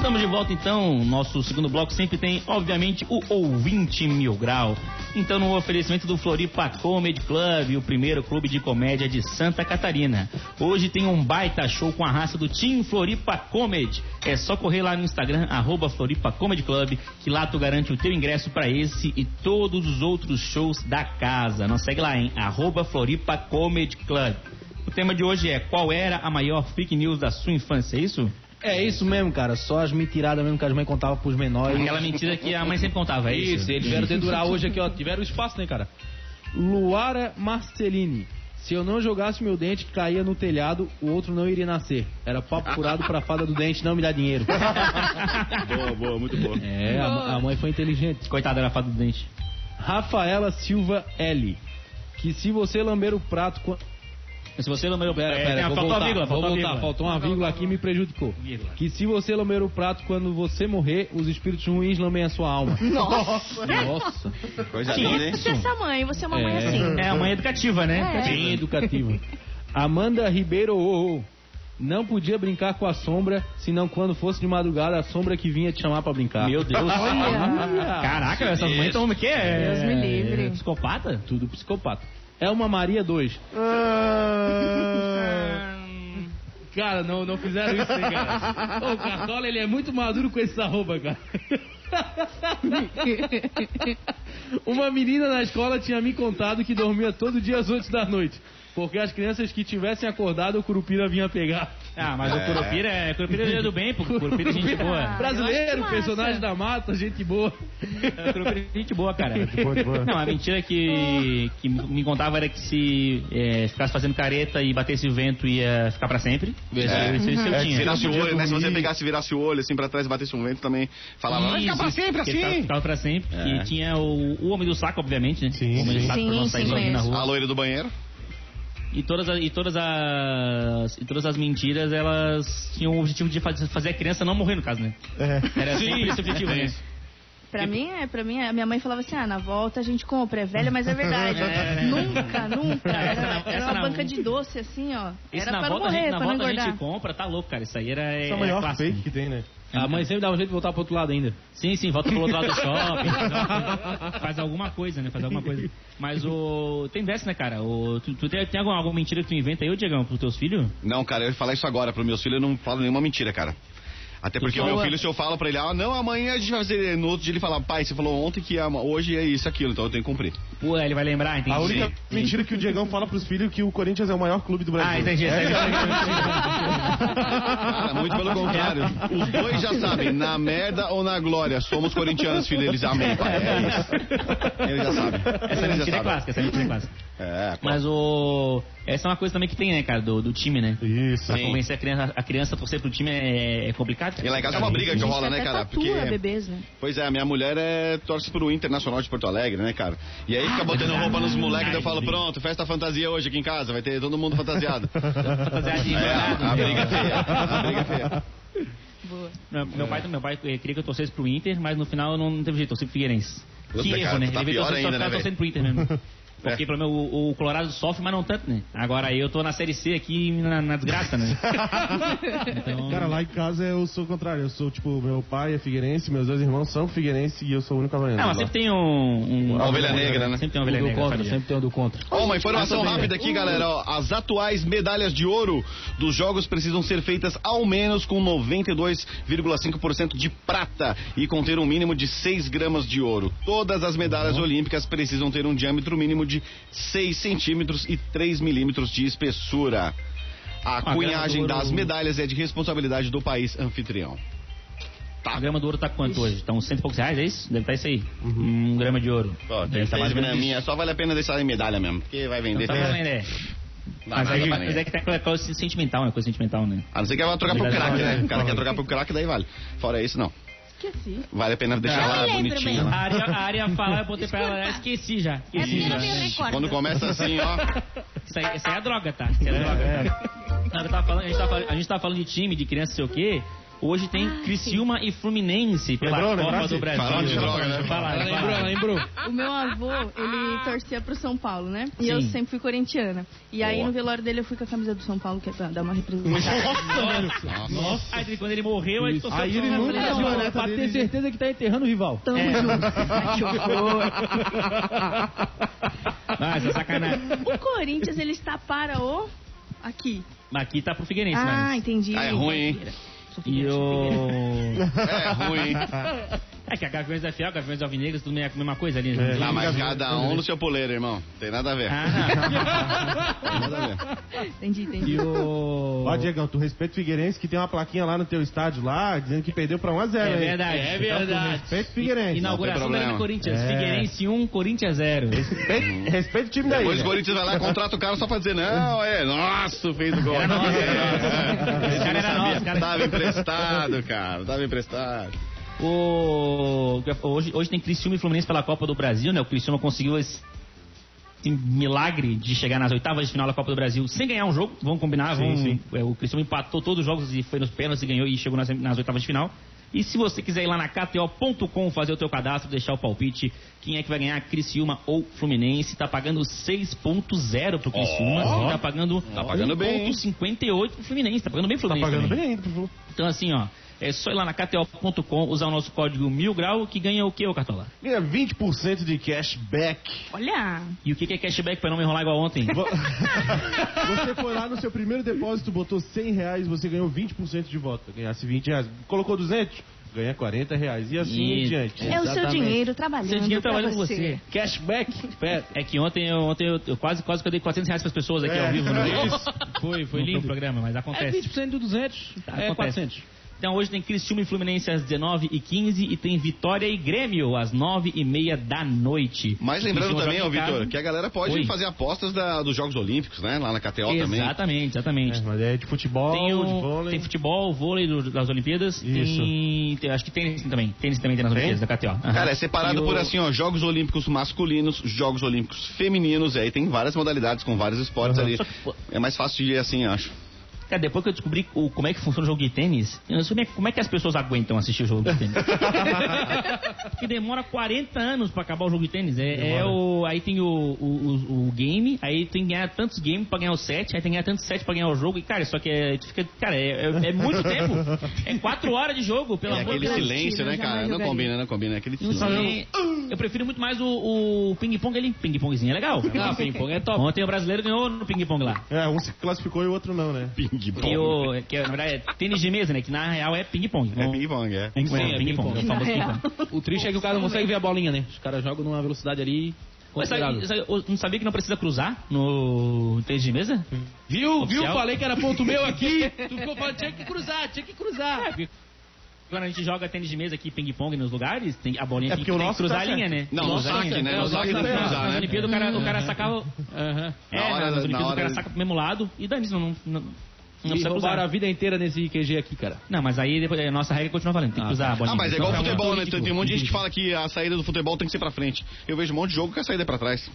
Estamos de volta então. Nosso segundo bloco sempre tem, obviamente, o ouvinte mil grau. Então, no oferecimento do Floripa Comedy Club, o primeiro clube de comédia de Santa Catarina. Hoje tem um baita show com a raça do Team Floripa Comedy. É só correr lá no Instagram, arroba Floripa Comedy Club, que lá tu garante o teu ingresso para esse e todos os outros shows da casa. Não segue lá, hein? Arroba Floripa Comedy Club. O tema de hoje é qual era a maior fake news da sua infância, é isso? É isso mesmo, cara. Só as mentiradas mesmo que as mães contavam pros menores. Aquela mentira que a mãe sempre contava, é isso? Isso, eles vieram dedurar hoje aqui, ó. Tiveram espaço, né, cara? Luara Marcelini. Se eu não jogasse meu dente que caía no telhado, o outro não iria nascer. Era papo furado pra fada do dente não me dar dinheiro. [laughs] Boa, boa, muito boa. É, a, a mãe foi inteligente. Coitada, era a fada do dente. Rafaela Silva L. Que se você lamber o prato. Se você meu Pera, é, pera, vou faltou voltar, vírgula, vou voltar. Faltou uma vírgula aqui e me prejudicou. Vírgula. Que se você lamber o prato quando você morrer, os espíritos ruins lambem a sua alma. [laughs] Nossa. Nossa. Coisa Sim. linda? Você é essa mãe, você é uma mãe É. assim. É a mãe educativa, né? É. Bem educativa. Amanda Ribeiro oh, oh. Não podia brincar com a sombra, senão quando fosse de madrugada, a sombra que vinha te chamar pra brincar. Meu Deus. Olha. Caraca, essas mães estão o quê? É... Deus me livre. Psicopata? Tudo psicopata. É uma Maria 2. [laughs] Cara, não, não fizeram isso, né, cara? O Cartola, ele é muito maduro com esse arroba, cara. [laughs] Uma menina na escola tinha me contado que dormia todo dia às 8 da noite. Porque as crianças que tivessem acordado, o Curupira vinha pegar. Ah, mas o Curupira é Curupira é do bem, pô. [laughs] Curupira é gente boa. Ah, Brasileiro, personagem da mata, gente boa. É, Curupira é gente boa, cara. boa, de boa. Não, a mentira que, que me contava era que se é, ficasse fazendo careta e batesse o vento ia ficar pra sempre. Isso, É. isso, isso eu É, tinha. Virasse o olho, né? Se você pegasse e virasse o olho assim pra trás e batesse um vento, também falava, vai ficar pra Isso, sempre que ele ficava- assim. Ficava pra sempre. É. Que tinha o, o Homem do Saco, obviamente, né? Sim, o Homem do sim. Saco pra Sim, não sim, sair na rua. A loira do banheiro. E todas, as, e, todas as, e todas as mentiras, elas tinham o objetivo de fazer, a criança não morrer, no caso, né? É. Era sempre esse objetivo, né? Pra mim, é, pra mim, a minha mãe falava assim, ah, na volta a gente compra, é velha, mas é verdade. É. Nunca, nunca. Essa Era, era uma banca de doce, assim, ó. Esse Era na pra não volta, a morrer, gente, na pra não volta a gente compra, tá louco, cara. Isso aí era Essa é é, a maior clássico. fake que tem, né? A mãe sempre dá um jeito de voltar pro outro lado ainda. Sim, sim, volta pro outro lado do [laughs] shopping. faz alguma- Faz alguma coisa, né? Faz alguma coisa. Mas o. Tem dessa, né, cara? O... Tu, tu tem, tem alguma, alguma mentira que tu inventa aí, ô Diegão, pros teus filhos? Não, cara, eu ia falar isso agora pros meus filhos, eu não falo nenhuma mentira, cara. Até porque o meu fala- filho, se eu falo pra ele, ah, não, amanhã a gente vai fazer. No outro dia ele fala, pai, você falou ontem que ama- hoje é isso, aquilo, então eu tenho que cumprir. Pô, ele vai lembrar, entendi. A única Sim. mentira que o Diegão fala pros filhos é que o Corinthians é o maior clube do Brasil. Ah, entendi. É, Cara, muito pelo contrário. Os dois já sabem, na merda ou na glória, somos corintianos, filho, eles amém, pai. É isso. Eles já sabem. Essa Eles já mentira é clássica, essa mentira é clássica. É, Mas o. Essa é uma coisa também que tem, né, cara, do, do time, né? Isso. Pra Sim. convencer a criança, a criança a torcer pro time é, é complicado. E lá em casa é uma briga que rola, né, cara? Porque. bebês, né? Pois é, a minha mulher é, torce pro Internacional de Porto Alegre, né, cara? E aí fica botando roupa nos moleques, eu falo, pronto, festa fantasia hoje aqui em casa, vai ter todo mundo fantasiado. [laughs] De É, a né? briga é feia, a briga é feia. Boa. Meu, meu pai, meu pai eh, queria que eu torcesse pro Inter, mas no final não, não teve jeito, torci pro Figueirense. Puta, que erro, né? tá Ele pior torcer, ainda, só né, velho? torcendo pro Inter mesmo. [laughs] Porque É. pelo meu, o, o Colorado sofre, mas não tanto, né? Agora eu tô na Série C aqui na, na desgraça, né? [laughs] Então, Cara, lá em casa eu sou o contrário. Eu sou, tipo, meu pai é figueirense, meus dois irmãos são figueirense e eu sou o único havaiano. Não, mas sempre tem um... um Uma ovelha negra, né? Sempre tem uma ovelha do negra. contra, sempre tem um do contra. Ó, uma informação rápida aqui, galera. ó. as atuais medalhas de ouro dos jogos precisam ser feitas ao menos com 92,5% de prata e conter um mínimo de 6 gramas de ouro. Todas as medalhas olímpicas precisam ter um diâmetro mínimo de 6 centímetros e 3 milímetros de espessura. A grama cunhagem do ouro- das medalhas é de responsabilidade do país anfitrião. A grama do ouro tá quanto hoje? Estão cento e poucos reais, é isso? Deve estar isso aí. Um grama de ouro. Ó, tem tá mais graminhas, só vale a pena deixar em medalha mesmo, porque vai vender. Então tá valendo, é. Mas, aí, mas é que tem aquela coisa sentimental, né? Coisa sentimental, né? A não ser que ela vai trocar pro crack, né? O cara quer trocar pro crack, daí vale. Fora isso, não. Esqueci. Vale a pena deixar lá lembro bonitinho. mesmo. A lá. área, a área fala, eu botei pra ela, esqueci já. É Esqueci já. não. Quando começa assim, ó. Isso aí, isso aí é droga, tá? Isso aí é droga. Não, eu tava falando, a, gente tava, falando- a gente tava falando de time, de criança, sei o quê. Hoje tem Ah, Criciúma e Fluminense pela Lembrou, Copa lembrasse? do Brasil. Falando de droga, né? Fala, lembrou, lembrou. O meu avô, ele torcia pro São Paulo, né? E eu Sim. sempre fui corintiana. E aí Boa. no velório dele eu fui com a camisa do São Paulo, que é pra dar uma representação. Nossa. Aí quando ele morreu, aí torceu Aí pro ele São nunca Pra ter dele. certeza que tá enterrando o rival. Tamo É. junto. [laughs] Ah, essa sacanagem. O Corinthians, ele está para o... Aqui. Aqui tá pro Figueirense, Ah, mas... entendi. Ah, é ruim, hein? Sou E o... [laughs] É ruim? [laughs] É que a Gaviões da Fiel, Gaviões Alvinegras, tudo meio a mesma coisa ali. né? Ah, mas cada um no seu poleiro, irmão. Tem nada a ver. Ah, Tem nada a ver. Entendi, entendi. E o. Ó, Diegão, tu respeita o Figueirense que tem uma plaquinha lá no teu estádio lá, dizendo que perdeu pra 1x0. É hein? verdade. É Então, tu verdade. respeita o Figueirense. Inauguração da Arena. Corinthians. É. Figueirense 1, Corinthians 0. Respeita, respeita o time daí. Depois o né? Corinthians vai lá e contrata o cara só pra dizer, não, é, nossa, fez o gol. Era nosso. É. Esse cara era Sabia. nosso, cara. Tava emprestado, cara, tava emprestado. O... Hoje, hoje tem Criciúma e Fluminense pela Copa do Brasil, né? O Criciúma conseguiu esse esse milagre de chegar nas oitavas de final da Copa do Brasil sem ganhar um jogo. Vamos combinar, Sim, vamos, sim. é, o Criciúma empatou todos os jogos e foi nos pênaltis e ganhou e chegou nas, nas oitavas de final. E se você quiser ir lá na KTO.com fazer o teu cadastro, deixar o palpite, quem é que vai ganhar, Criciúma ou Fluminense, tá pagando 6.0 pro Criciúma Ó. e tá pagando, Tá pagando bem, hein? 1.58 pro Fluminense, tá pagando bem pro Tá Fluminense pagando também. bem ainda, por favor. Então assim, ó, é só ir lá na KTO.com, usar o nosso código mil grau que ganha o que, ô Cartola? Ganha 20% de cashback. Olha, E o que é cashback pra não me enrolar igual ontem? Vo- [laughs] Você foi lá no seu primeiro depósito, botou 100 reais, você ganhou 20% de volta. Ganhasse 20 reais. Colocou 200, ganha 40 reais. E assim em Isso. diante. é o seu Exatamente. dinheiro trabalhando Seu dinheiro trabalhando com você. você. Cashback. É que ontem eu, ontem eu, eu quase, quase que eu dei 400 reais pras pessoas aqui É. ao vivo. Né? [laughs] Isso. Foi, foi lindo o programa, mas É acontece. 20% do 200, é Acontece. 400. Então hoje tem Criciúma e Fluminense às 19h15 e tem Vitória e Grêmio às 9h30 da noite. Mas lembrando também, ó. Vitor, que a galera pode Oi. fazer apostas da- dos Jogos Olímpicos, né? Lá na KTO também. Exatamente, exatamente. É, mas é de futebol, Tem, o- de vôlei. tem futebol, vôlei do- das Olimpíadas. Tem, tem- acho que tênis também. Tênis também tem nas Tem? Olimpíadas da KTO. Aham. Cara, é separado E o- por assim, ó, Jogos Olímpicos masculinos, Jogos Olímpicos femininos, e aí tem várias modalidades com vários esportes Uhum. ali. É mais fácil de ir assim, acho. Cara, depois que eu descobri o- como é que funciona o jogo de tênis, eu não sei nem como é que as pessoas aguentam assistir o jogo de tênis. [laughs] Porque demora 40 anos pra acabar o jogo de tênis. É, é o, aí tem o, o, o- o game, aí tem que ganhar tantos games pra ganhar o set, aí tem que ganhar tantos sets pra ganhar o jogo. E, cara, só que é, tu fica, cara, é, é- é muito tempo. É 4 horas de jogo, pelo É amor de aquele Deus. silêncio, né, cara? Não combina, não combina. É aquele silêncio. Eu prefiro muito mais o, o ping-pong ali. Ping-pongzinho é legal. [laughs] Ah, ping-pong é top. Ontem o brasileiro ganhou no ping-pong lá. É, um se classificou e o outro não, né? Ping-pong. Que, o, que na verdade é tênis de mesa, né? Que na real é ping-pong. É ping-pong, é. Ping-pong, Sim, é ping-pong. ping-pong. É o famoso Na real. ping-pong. O triste é que o cara não consegue ver a bolinha, né? Os caras jogam numa velocidade ali Mas sabe, sabe, não sabia que não precisa cruzar no tênis de mesa? Viu? Oficial? Viu? Falei que era ponto meu aqui. [laughs] Tu ficou falando, tinha que cruzar, tinha que cruzar. Quando a gente joga tênis de mesa aqui, ping-pong nos lugares, tem, a bolinha É porque que- o tem que nosso cruzar tá a linha, né? Não, no Cruzar saque, né? No É, saque nas- tem que nas- cruzar, Nas né? Olimpíadas o cara, o cara sacava... Aham. É, Na hora- na o cara saca pro mesmo lado e dane-se, não, não, não, E precisa roubaram a cruzar. vida inteira nesse QG aqui, cara. Não, mas aí depois, a nossa regra continua valendo, tem que cruzar a bolinha. Ah, mas é igual futebol, né? Tem, um monte de gente que fala que a saída do futebol tem que ser pra frente. Eu vejo um monte de jogo que a saída é pra trás.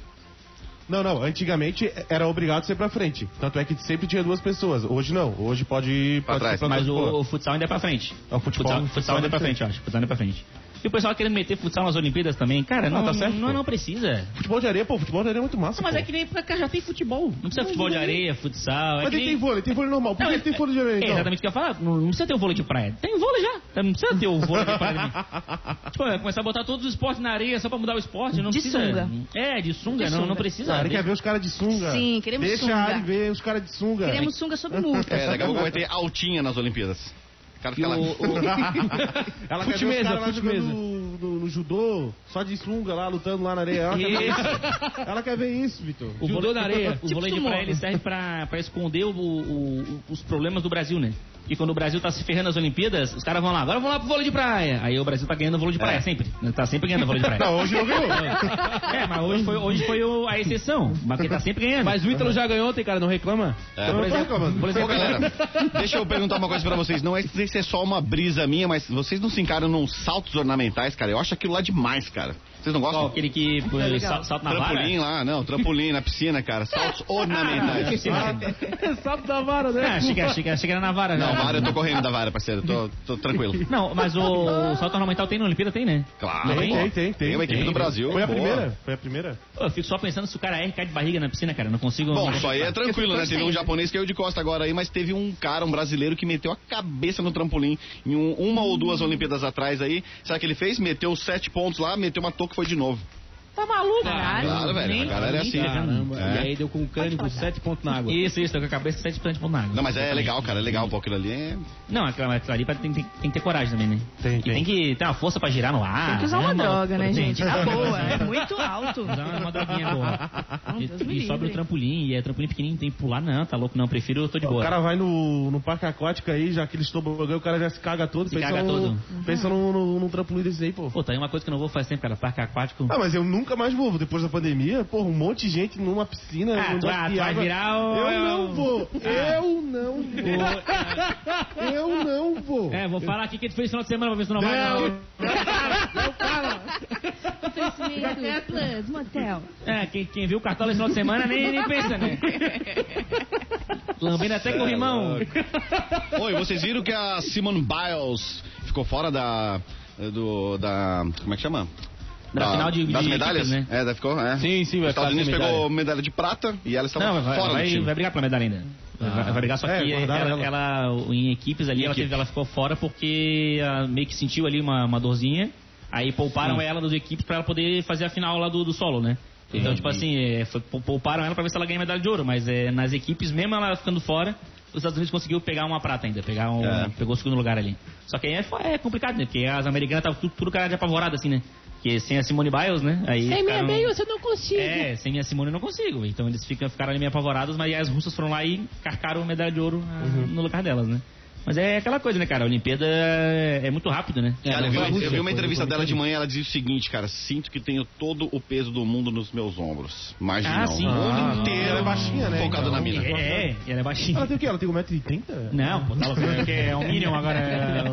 Não, não. Antigamente era obrigado a ser pra frente. Tanto é que sempre tinha duas pessoas. Hoje não. Hoje pode ir Pra pode trás. ser pra Mas o, o futsal ainda é pra frente. É, o futebol- futsal, futsal futsal ainda é pra frente, eu acho. Futsal ainda é pra frente. E o pessoal querendo meter futsal nas Olimpíadas também, cara, não, tá certo, não, pô. não precisa. Futebol de areia, pô, futebol de areia é muito massa. Mas pô. é que nem pra cá já tem futebol. Não precisa futebol de areia, futsal. É Mas que ele nem... tem vôlei, tem vôlei normal. Por Não, que é- ele tem vôlei de areia, É então? exatamente o que eu ia falar. Não, não precisa ter o vôlei de praia. Tem vôlei já. Não precisa ter o vôlei de praia. [laughs] tipo, é começar a botar todos os esportes na areia só pra mudar o esporte. Não De precisa. sunga. É, de sunga. De não, não sunga. precisa. A Ari quer ver os caras de sunga. Sim, queremos Deixa sunga. a Ari ver os caras de sunga. Queremos sunga sob multa. É, daqui a pouco vai ter altinha nas Olimpíadas. O cara fica lá. o- [laughs] Ela quer ver Fute-mesa, os caras lá jogando no, no- no judô, só de sunga lá, lutando lá na areia. Ela, quer, ver isso. Ela quer ver isso, Vitor. O Judô vôlei, na areia. [laughs] O Tipo vôlei de praia ele serve pra, pra esconder o- o- o- os problemas do Brasil, né? E quando o Brasil tá se ferrando nas Olimpíadas, os caras vão lá, agora vamos lá pro vôlei de praia. Aí o Brasil tá ganhando o vôlei de praia, sempre. Tá sempre ganhando o vôlei de praia. [laughs] Não, hoje não ganhou. É, mas hoje foi, hoje foi o- a exceção. Mas porque tá sempre ganhando. Mas o Ítalo já ganhou ontem, cara, não reclama? É. Não tô exemplo, por Pô, exemplo, galera, [laughs] deixa eu perguntar uma coisa pra vocês. Não é sei se é só uma brisa minha, mas vocês não se encaram num saltos ornamentais, cara? Eu acho aquilo lá demais, cara. Vocês não qual, gostam? aquele que pô, sal- salta na vara? Trampolim lá, não, trampolim na piscina, cara. Saltos [laughs] ornamentais. Salto da vara, né? Ah, achei que, achei, que, achei que era na vara, Não, né? Vara, eu tô correndo da vara, parceiro. Tô, tô tranquilo. Não, mas o, o salto ornamental tem na Olimpíada, tem, né? Claro. Tem, tem, tem, tem. uma equipe tem. do Brasil. Foi a boa. primeira? Foi a primeira? Eu fico só pensando se o cara erra e cai de barriga na piscina, cara. Não consigo. Bom, isso aí é tranquilo, né? Teve um japonês que caiu de costa agora aí, mas teve um cara, um brasileiro, que meteu a cabeça no trampolim em um- uma ou duas Olimpíadas atrás aí. Sabe o que ele fez? Meteu sete pontos lá, meteu uma toca e foi de novo. Tá maluco? Caralho. Claro, velho. Nem- A galera é assim. ferrando. Caramba. É. E aí deu com o crânio com sete pontos na água. Isso, isso, tô com a cabeça 7 pontos na água. Não, mas é legal, cara. É legal, pô. Aquilo ali é. Não, aquilo ali tem, tem, tem que ter coragem também, né? Tem, E tem. tem que ter uma força pra girar no ar. Tem que usar uma né, droga, né, Tem. gente? Na [laughs] boa, é muito alto. Usar [laughs] uma, uma droguinha boa. E, e sobe o trampolim, e é trampolim pequenininho, tem que pular, não, tá louco, não, prefiro, eu tô de O boa. cara vai no, no parque aquático aí, já aquele tobogã, o cara já se caga todo. Se pensa caga no, todo. Pensa num, num, trampolim desse aí, pô. Pô, tá aí uma coisa que eu não vou fazer tempo, cara, parque aquático. Ah, mas eu nunca mais vou. Depois da pandemia, porra, um monte de gente numa piscina. Ah, tu- ah, tu vai virar o- Eu não vou. Ah. Eu não vou. Eu não vou. É, vou falar aqui que tu fez no final de semana pra ver se tu não vai, não. Oferecimento Plus, motel. É, quem, quem viu o cartola esse final de semana nem, nem pensa, né? Lambendo até com o rimão. Oi, vocês viram que a Simone Biles ficou fora da. Do, da. Como é que chama? Da final de- das de medalhas? equipes, né? É, da ficou, é. Sim, sim, vai Os Estados Unidos sem pegou medalha de prata e ela estava Não, vai, fora vai, do time. vai brigar pela medalha ainda. Vai, vai brigar, só que É, ela, guardaram ela- ela- em equipes ali, Em ela, equipe. teve- ela ficou fora porque ela meio que sentiu ali uma, uma dorzinha. Aí pouparam ela das equipes pra ela poder fazer a final lá do, do solo, né? Então, tipo assim, é, foi- pou- pouparam ela pra ver se ela ganha medalha de ouro, mas é, nas equipes, mesmo ela ficando fora, os Estados Unidos conseguiu pegar uma prata ainda, pegar um, É. pegou o segundo lugar ali. Só que aí é, é complicado, né? Porque as americanas estavam tudo, tudo cara de apavorado, assim, né? Porque sem a Simone Biles, né? Aí ficaram- eu não consigo. é, sem minha Simone eu não consigo. Então eles ficam, ficaram ali meio apavorados, mas aí as russas foram lá e carcaram a medalha de ouro Uhum. no lugar delas, né? Mas é aquela coisa, né, cara? A Olimpíada é, é muito rápido, né? Cara, eu, vi, eu vi uma entrevista dela de manhã, ela dizia o seguinte, cara, sinto que tenho todo o peso do mundo nos meus ombros. Imagina, Ah, sim. o mundo Ah, inteiro ela é baixinha, né? focado Então. na mina. É, ela é baixinha. Ela tem o quê? Ela tem 1,30m? Não, pô, louco, é, que é um Minion agora. É,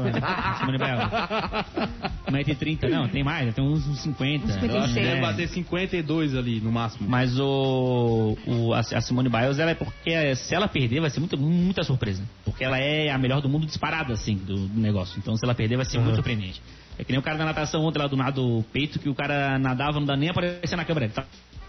Simone Biles. 1,30m, não, tem mais, tem uns 50. Uns Eu acho que É. deve bater 52 ali no máximo. Mas o, o- a, a Simone Biles, ela é porque se ela perder, vai ser muita, muita surpresa. Porque ela é a melhor do mundo disparada, assim, do, do negócio. Então, se ela perder, vai ser muito surpreendente. É que nem o cara da natação ontem lá do nado peito, que o cara nadava, não dá nem aparecer na câmera. Ele tá-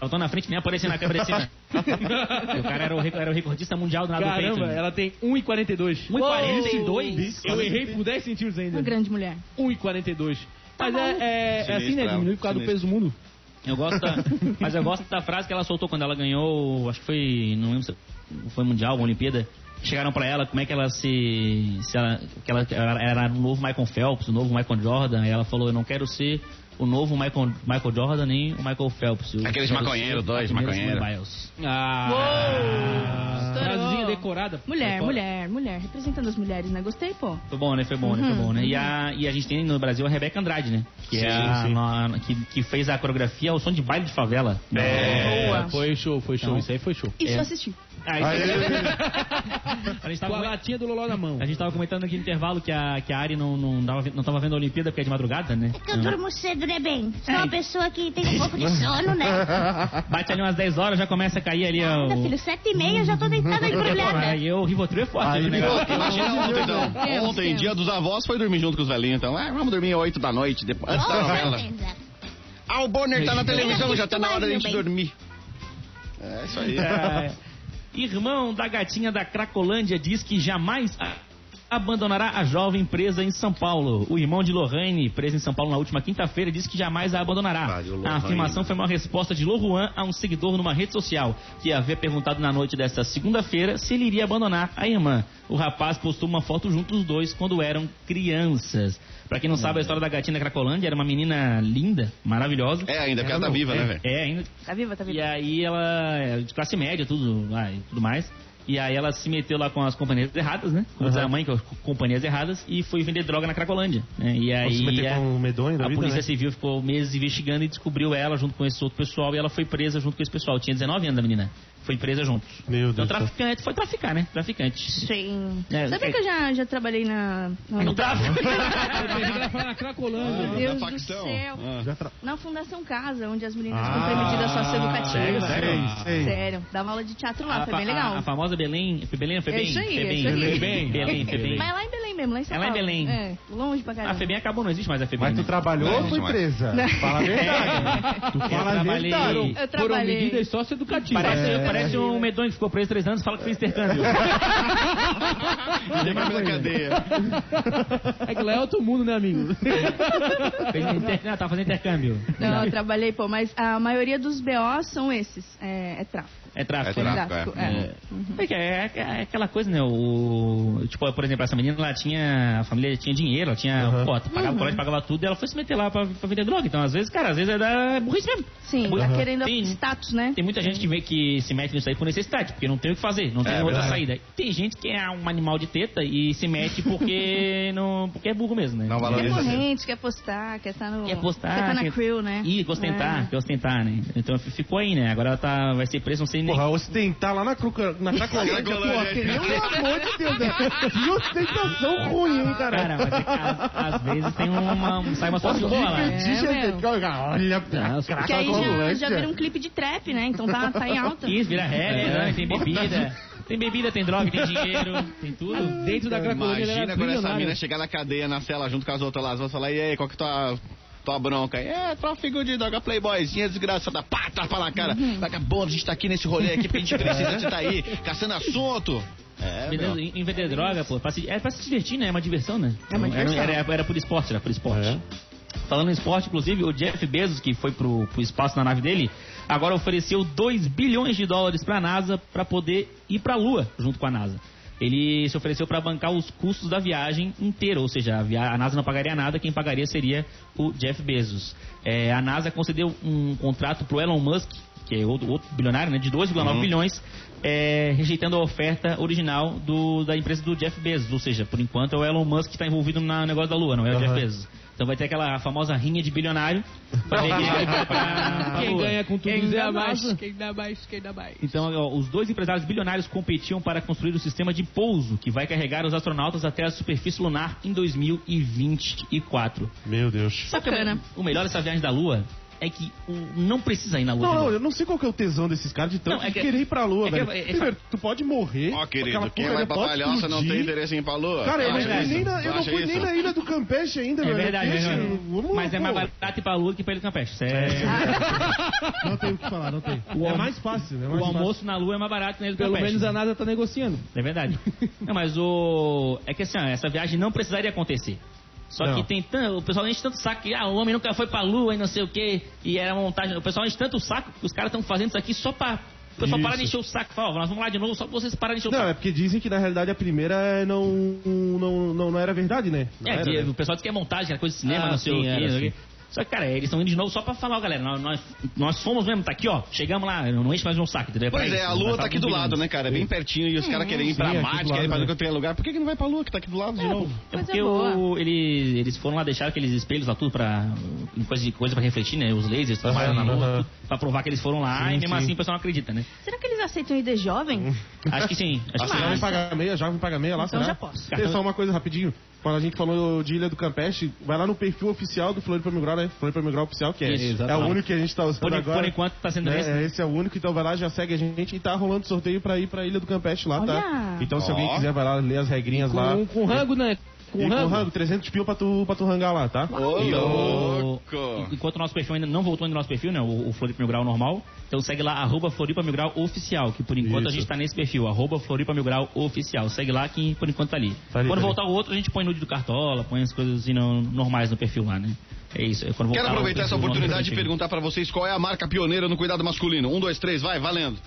tão na frente, nem aparecer na câmera cima. [laughs] E o cara era o, era o recordista mundial do nado peito. Caramba, ela tem 1,42. 1,42? Eu errei por 10 centímetros ainda. Uma grande mulher. 1,42. Mas é, é, é assim, né? Diminui por causa do peso do mundo. Eu gosto da, mas eu gosto da frase que ela soltou quando ela ganhou, acho que foi, não lembro se foi mundial, uma Olimpíada. Chegaram pra ela como é que ela se, se ela, que ela, ela era o novo Michael Phelps, o novo Michael Jordan. E ela falou: eu não quero ser o novo Michael, Michael Jordan nem o Michael Phelps. Eu Aqueles maconheiros, ser dois a maconheiros. Ah, frasezinha decorada. Mulher, mulher, mulher. Representando as mulheres, né? Gostei, pô. Foi bom, né? Foi bom, né? Foi bom, né? E a, e a gente tem no Brasil a Rebeca Andrade, né? Que, é a, na- que, que fez a coreografia ao som de baile de favela. É, Boa. foi show, foi show. Não. Isso aí foi show. Isso É. eu assisti. Ah, [laughs] isso- a gente Com tava a latinha do Loló na mão. A gente tava comentando aqui no intervalo que a, que a Ari não, não, dava, não tava vendo a Olimpíada porque é de madrugada, né? É que eu durmo cedo, né, bem? Sou É. uma pessoa que tem um pouco de sono, né? [laughs] Bate ali umas 10 horas, já começa a cair ali o... filho, sete e meia já tô deitada embrulhada. [laughs] Aí o Rivotril é forte ali, né? Imagina ontem, então. Ontem, dia dos avós, foi dormir junto com os velhinhos, então. Ah, vamos dormir 8 da noite, depois, antes da Com novela. Ah, o Bonner tá na televisão, já tá na hora da gente dormir. É, isso aí. É. Irmão da gatinha da Cracolândia diz que jamais abandonará a jovem presa em São Paulo. O irmão de Lorraine, preso em São Paulo na última quinta-feira, disse que jamais a abandonará. Valeu, A afirmação foi uma resposta de Loruan a um seguidor numa rede social, que havia perguntado na noite desta segunda-feira se ele iria abandonar a irmã. O rapaz postou uma foto junto os dois quando eram crianças. Pra quem não sabe, a história da gatinha da Cracolândia era uma menina linda, maravilhosa. É, ainda, porque ela tá viva, né, velho? É, ainda Tá viva, tá e viva. aí ela é de classe média, tudo, lá, e tudo mais. E aí ela se meteu lá com as companhias erradas, né? Como diz a mãe, com as companhias erradas, e foi vender droga na Cracolândia. Né? E aí se meter a, com um medonho da a vida, polícia né? civil ficou meses investigando e descobriu ela junto com esse outro pessoal e ela foi presa junto com esse pessoal. Tinha 19 anos a menina. Foi presa juntos. Meu Então Deus céu. traficante, foi traficar, né? Traficante. Sim. É, Sabia é- que eu já, já trabalhei na... na No tráfico. [laughs] Na Cracolândia. Meu Deus do facção. céu. Ah. Na Fundação Casa, onde as meninas Ah, ficam permitidas socioeducativa. sério, sério? Sei, sei. Sério. Dava aula de teatro lá, A, foi bem legal. a, a famosa Belém, foi Belém, foi É bem, isso aí, foi é bem. Belém, Belém, Belém, foi bem. [laughs] Mas é lá em Belém mesmo, lá em São É lá em Paulo. Belém. É, longe pra A caramba. FEBEM acabou, não existe mais a FEBEM. Mas tu né? trabalhou ou foi presa? Fala a verdade. [laughs] Tu Eu fala a trabalhei- verdade. Eu Foram trabalhei. medidas socioeducativas. Parece, É. parece um medonho que ficou preso três anos fala que fez intercâmbio. Lembra pela cadeia. É que lá é outro mundo, né, amigo? fez inter... Não, tava fazendo intercâmbio. Não, eu trabalhei, pô, mas a maioria dos BOs são esses. É, é tráfico. É tráfico. É né? tráfico, é. É, que é, é aquela coisa, né? O, tipo, por exemplo, essa menina, ela tinha. A família tinha dinheiro, ela tinha. Uhum. Pô, pagava o colégio, pagava tudo, e ela foi se meter lá pra, pra vender droga. Então, às vezes, cara, às vezes é da burrice mesmo. Sim, Uhum. tá querendo Tem- status, né? Tem muita gente que, vê, que se mete nisso aí por necessidade, porque não tem o que fazer, não tem É, outra verdade. saída. Tem gente que é um animal de teta e se mete porque [laughs] não, porque é burro mesmo, né? Não Quer valoriza. corrente, quer postar, quer estar no. Quer postar, Quer estar na quer- crew, né? Ih, quer ostentar, É. quer ostentar, né? Então ficou aí, né? Agora ela tá, vai ser presa, não sei nem. Porra, ostentar lá na, cruca, na [laughs] Cracolândia. porra, pelo amor de Deus, né? [laughs] Que ostentação ruim, hein, cara? Cara, mas é que às, às vezes tem uma. sai uma sorte boa lá. né? Fetiche, É, Olha, Que aí já, já vira um clipe de trap, né? Então tá, tá em alta. Isso, vira reggae, né? tem bebida. Tem bebida, tem droga, tem dinheiro, tem tudo. Dentro da Cracolândia Imagina quando essa mina chegar na cadeia, na cela, junto com as outras lá. Vão falar, e aí, qual que é tua, tua bronca? aí? É, tráfico de droga, playboyzinha, desgraçada. Pá, tapa na cara. Vagabundo, a gente tá aqui nesse rolê aqui, porque a gente precisa de tá aí, caçando assunto. É, Vendendo- meu. em, em vender droga, pô, pra se, é pra se divertir, né? É uma diversão, né? É uma Era- diversão. Era, era, por esporte, era por esporte. É. Falando em esporte, inclusive, o Jeff Bezos, que foi pro, pro espaço na nave dele, agora ofereceu 2 bilhões de dólares pra NASA pra poder ir pra Lua junto com a NASA. Ele se ofereceu para bancar os custos da viagem inteira, ou seja, a, a NASA não pagaria nada, quem pagaria seria o Jeff Bezos. É, a NASA concedeu um contrato pro Elon Musk, que é outro, outro bilionário, né, de 2,9 bilhões, é, rejeitando a oferta original do- da empresa do Jeff Bezos. Ou seja, por enquanto é o Elon Musk que está envolvido no negócio da Lua, não é o. Jeff Bezos. Então vai ter aquela famosa rinha de bilionário pra ver quem vai pra- pra [laughs] Quem ganha com tudo Quem é dá a mais, NASA. quem dá mais, quem dá mais. Então, ó, os dois empresários bilionários competiam para construir o sistema de pouso que vai carregar os astronautas até a superfície lunar em 2024. Meu Deus. Que é o melhor dessa viagem da Lua é que o- não precisa ir na Lua. Não, não, eu não sei qual que é o tesão desses caras de tanto Não, é que- querer ir pra lua, é que- velho. é- é- Primeiro, tu pode morrer. Ó, querido, quem porcaria vai pra pode palhoça não tem interesse em ir pra lua. Cara, eu É não fui, nem na, eu não fui nem na ilha do Campeche ainda, É velho. é verdade. vamos, mas é mais barato ir pra Lua que pra Ilha do Campeche. É- [laughs] Não tem o que falar, não tem. O é mais fácil, é mais O fácil. almoço na Lua é mais barato que na Ilha do Pelo Campeche. menos a NASA tá negociando. É verdade. [laughs] Não, mas o. É que assim, ó, essa viagem não precisaria acontecer. Só Não. que tem tanto. O pessoal enche tanto saco que ah, o homem nunca foi pra lua e não sei o quê. E era montagem. O pessoal enche tanto saco que os caras estão fazendo isso aqui só pra. O pessoal Isso. parar de encher o saco. Fala, nós vamos lá de novo só pra vocês pararem de encher o Não, saco. é porque dizem que na realidade a primeira é não, não, não, não era verdade, né? Não É, era, que né? o pessoal diz que é montagem, era coisa de cinema, Ah, não sei sim, o quê. Só que, cara, eles estão indo de novo só pra falar, ó, galera, nós, nós, nós fomos mesmo, tá aqui, ó. Chegamos lá, não enche mais um saco, entendeu? pra Pois é, isso, a lua tá aqui do lado, né, cara? É bem pertinho e os caras querem ir pra Marte, querem ir pra lado, né? qualquer lugar. Por que, que não vai pra lua que tá aqui do lado de novo? É porque boa. o, ele, eles foram lá deixar aqueles espelhos lá tudo pra. coisa, coisa pra refletir, né? Os lasers, trabalhando na lua, pra provar que eles foram lá Sim, e mesmo sim. assim o pessoal não acredita, né? Será que eles aceitam ID jovem? Acho que sim. Acho que Ah, sim. jovem paga meia, jovem paga meia lá, Então já posso. Tem só uma coisa rapidinho. Quando a gente falou de Ilha do Campeche, vai lá no perfil oficial do Floripa Mil Grau, né? Floripa Mil Grau oficial, que é, Isso, é o único que a gente tá usando Por, agora. por enquanto tá sendo né? esse. É, esse é o único, então vai lá, já segue a gente e tá rolando sorteio pra ir pra Ilha do Campeche lá, tá? Olha! Então se Ó. alguém quiser, vai lá ler as regrinhas lá. Com, com rango, né? Com e com rango. rango, 300 pil pra tu, pra tu rangar lá, tá? Ô, E o- louco! Enquanto o nosso perfil ainda não voltou no nosso perfil, né? O, o Floripa Mil Grau normal. Então segue lá, arroba Floripa Mil Grau Oficial, que por enquanto a Isso. gente tá nesse perfil, arroba Floripa Mil Grau Oficial. Segue lá que por enquanto tá ali. Tá ali, quando tá voltar o outro, a gente põe nude do Cartola, põe as coisas assim, não- normais no perfil lá, né? É isso. Quando voltar Quero aproveitar essa oportunidade de fazer perguntar pra vocês qual é a marca pioneira no cuidado masculino. Um, dois, três, vai, valendo.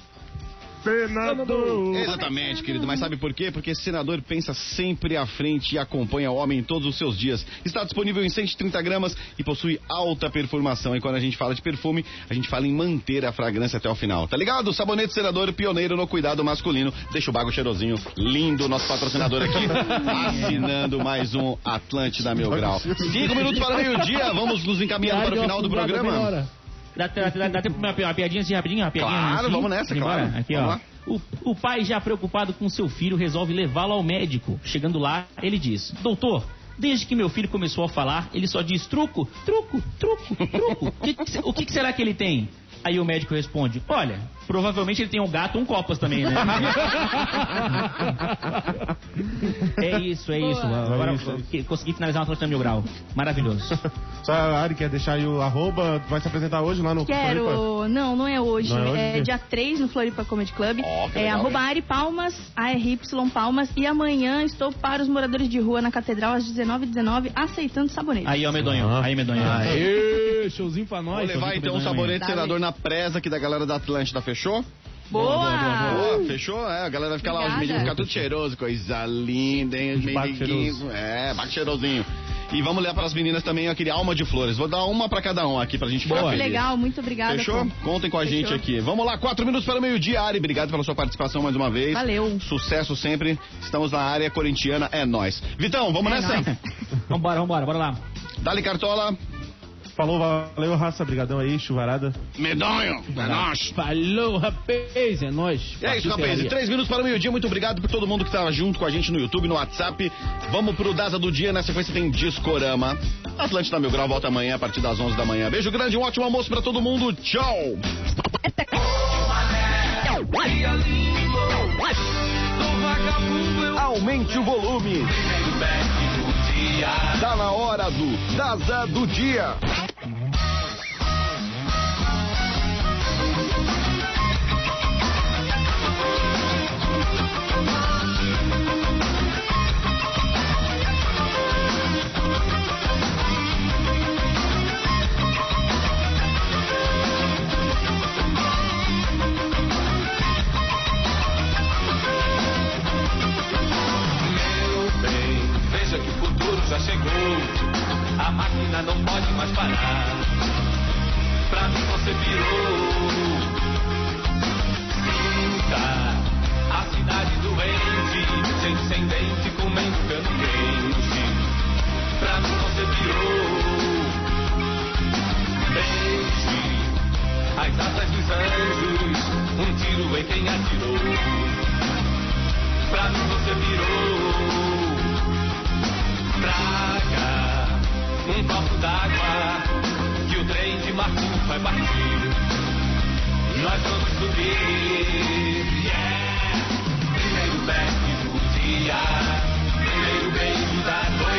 Senador! Exatamente, querido. Mas sabe por quê? Porque senador pensa sempre à frente e acompanha o homem em todos os seus dias. Está disponível em 130 gramas e possui alta perfumação. E quando a gente fala de perfume, a gente fala em manter a fragrância até o final. Tá ligado? Sabonete senador pioneiro no cuidado masculino. Deixa o bago cheirosinho. Lindo, nosso patrocinador aqui. [laughs] assinando mais um Atlântida Mil Grau. Cinco minutos para o meio-dia. Vamos nos encaminhando para o final do programa. Dá, dá, dá, dá tempo pra uma, uma piadinha assim rapidinho? Uma piadinha Claro, assim? vamos nessa, claro. Aqui, Vamos ó. lá. O, o pai, já preocupado com seu filho, resolve levá-lo ao médico. Chegando lá, ele diz: Doutor, desde que meu filho começou a falar, ele só diz truco, truco, truco, truco. O que, o que, que será que ele tem? Aí o médico responde: Olha, provavelmente ele tem um gato, um copas também, né? [laughs] é isso, é isso. Agora É isso, é isso. consegui finalizar uma Atlântica Mil Grau. Maravilhoso. Só a Ari quer deixar aí o arroba, vai se apresentar hoje lá no Floripa? Quero. Não, não é hoje. Não é hoje? É dia 3 no Floripa Comedy Club. Que é legal, arroba? Ari Palmas, ARY Palmas. E amanhã estou para os moradores de rua na Catedral às 19h19, aceitando sabonete. Aí, ó, medonho. Ah. Aí, medonho. Aê, showzinho pra Vou nós. levar então o sabonete Dale. senador na presa aqui da galera da Atlântida, fechou? Boa! Boa, fechou? É, a galera vai ficar lá, os Obrigada. meninos ficar tudo cheiroso, coisa linda, hein? Os cheiroso. É, baco cheirosinho. E vamos ler para as meninas também aquele alma de flores. Vou dar uma para cada um aqui pra gente ficar Que feliz. legal, muito obrigada. Fechou? pô. Contem com a gente Fechou. aqui. Vamos lá, quatro minutos para o meio-dia. Ari, obrigado pela sua participação mais uma vez. Valeu. Sucesso sempre. Estamos na área corintiana, é nós. Vitão, vamos É nessa? nóis. Vambora, vambora, bora lá. Dali Cartola, Falou, valeu, raça, brigadão aí, chuvarada. medonho, é nós. Falou, rapaz, é nóis. É isso, rapaz. Três minutos para o meio-dia. Muito obrigado por todo mundo que tá junto com a gente no YouTube, no WhatsApp. Vamos pro Daza do Dia. Na sequência tem Discorama. Atlântida Mil Grau volta amanhã a partir das 11 da manhã. Beijo grande, um ótimo almoço para todo mundo. Tchau. Aumente o volume. Tá na hora do Daza do Dia. chegou, a máquina não pode mais parar. Pra mim você virou. Sinta a cidade doente, sem descendente, comendo pelo quente. Pra mim você virou. Deixe as asas dos anjos, um tiro em quem atirou. Pra mim você virou. num copo d'água que o trem de Marcum vai partir. Nós vamos subir, yeah! Primeiro beijo do dia, primeiro beijo da noite.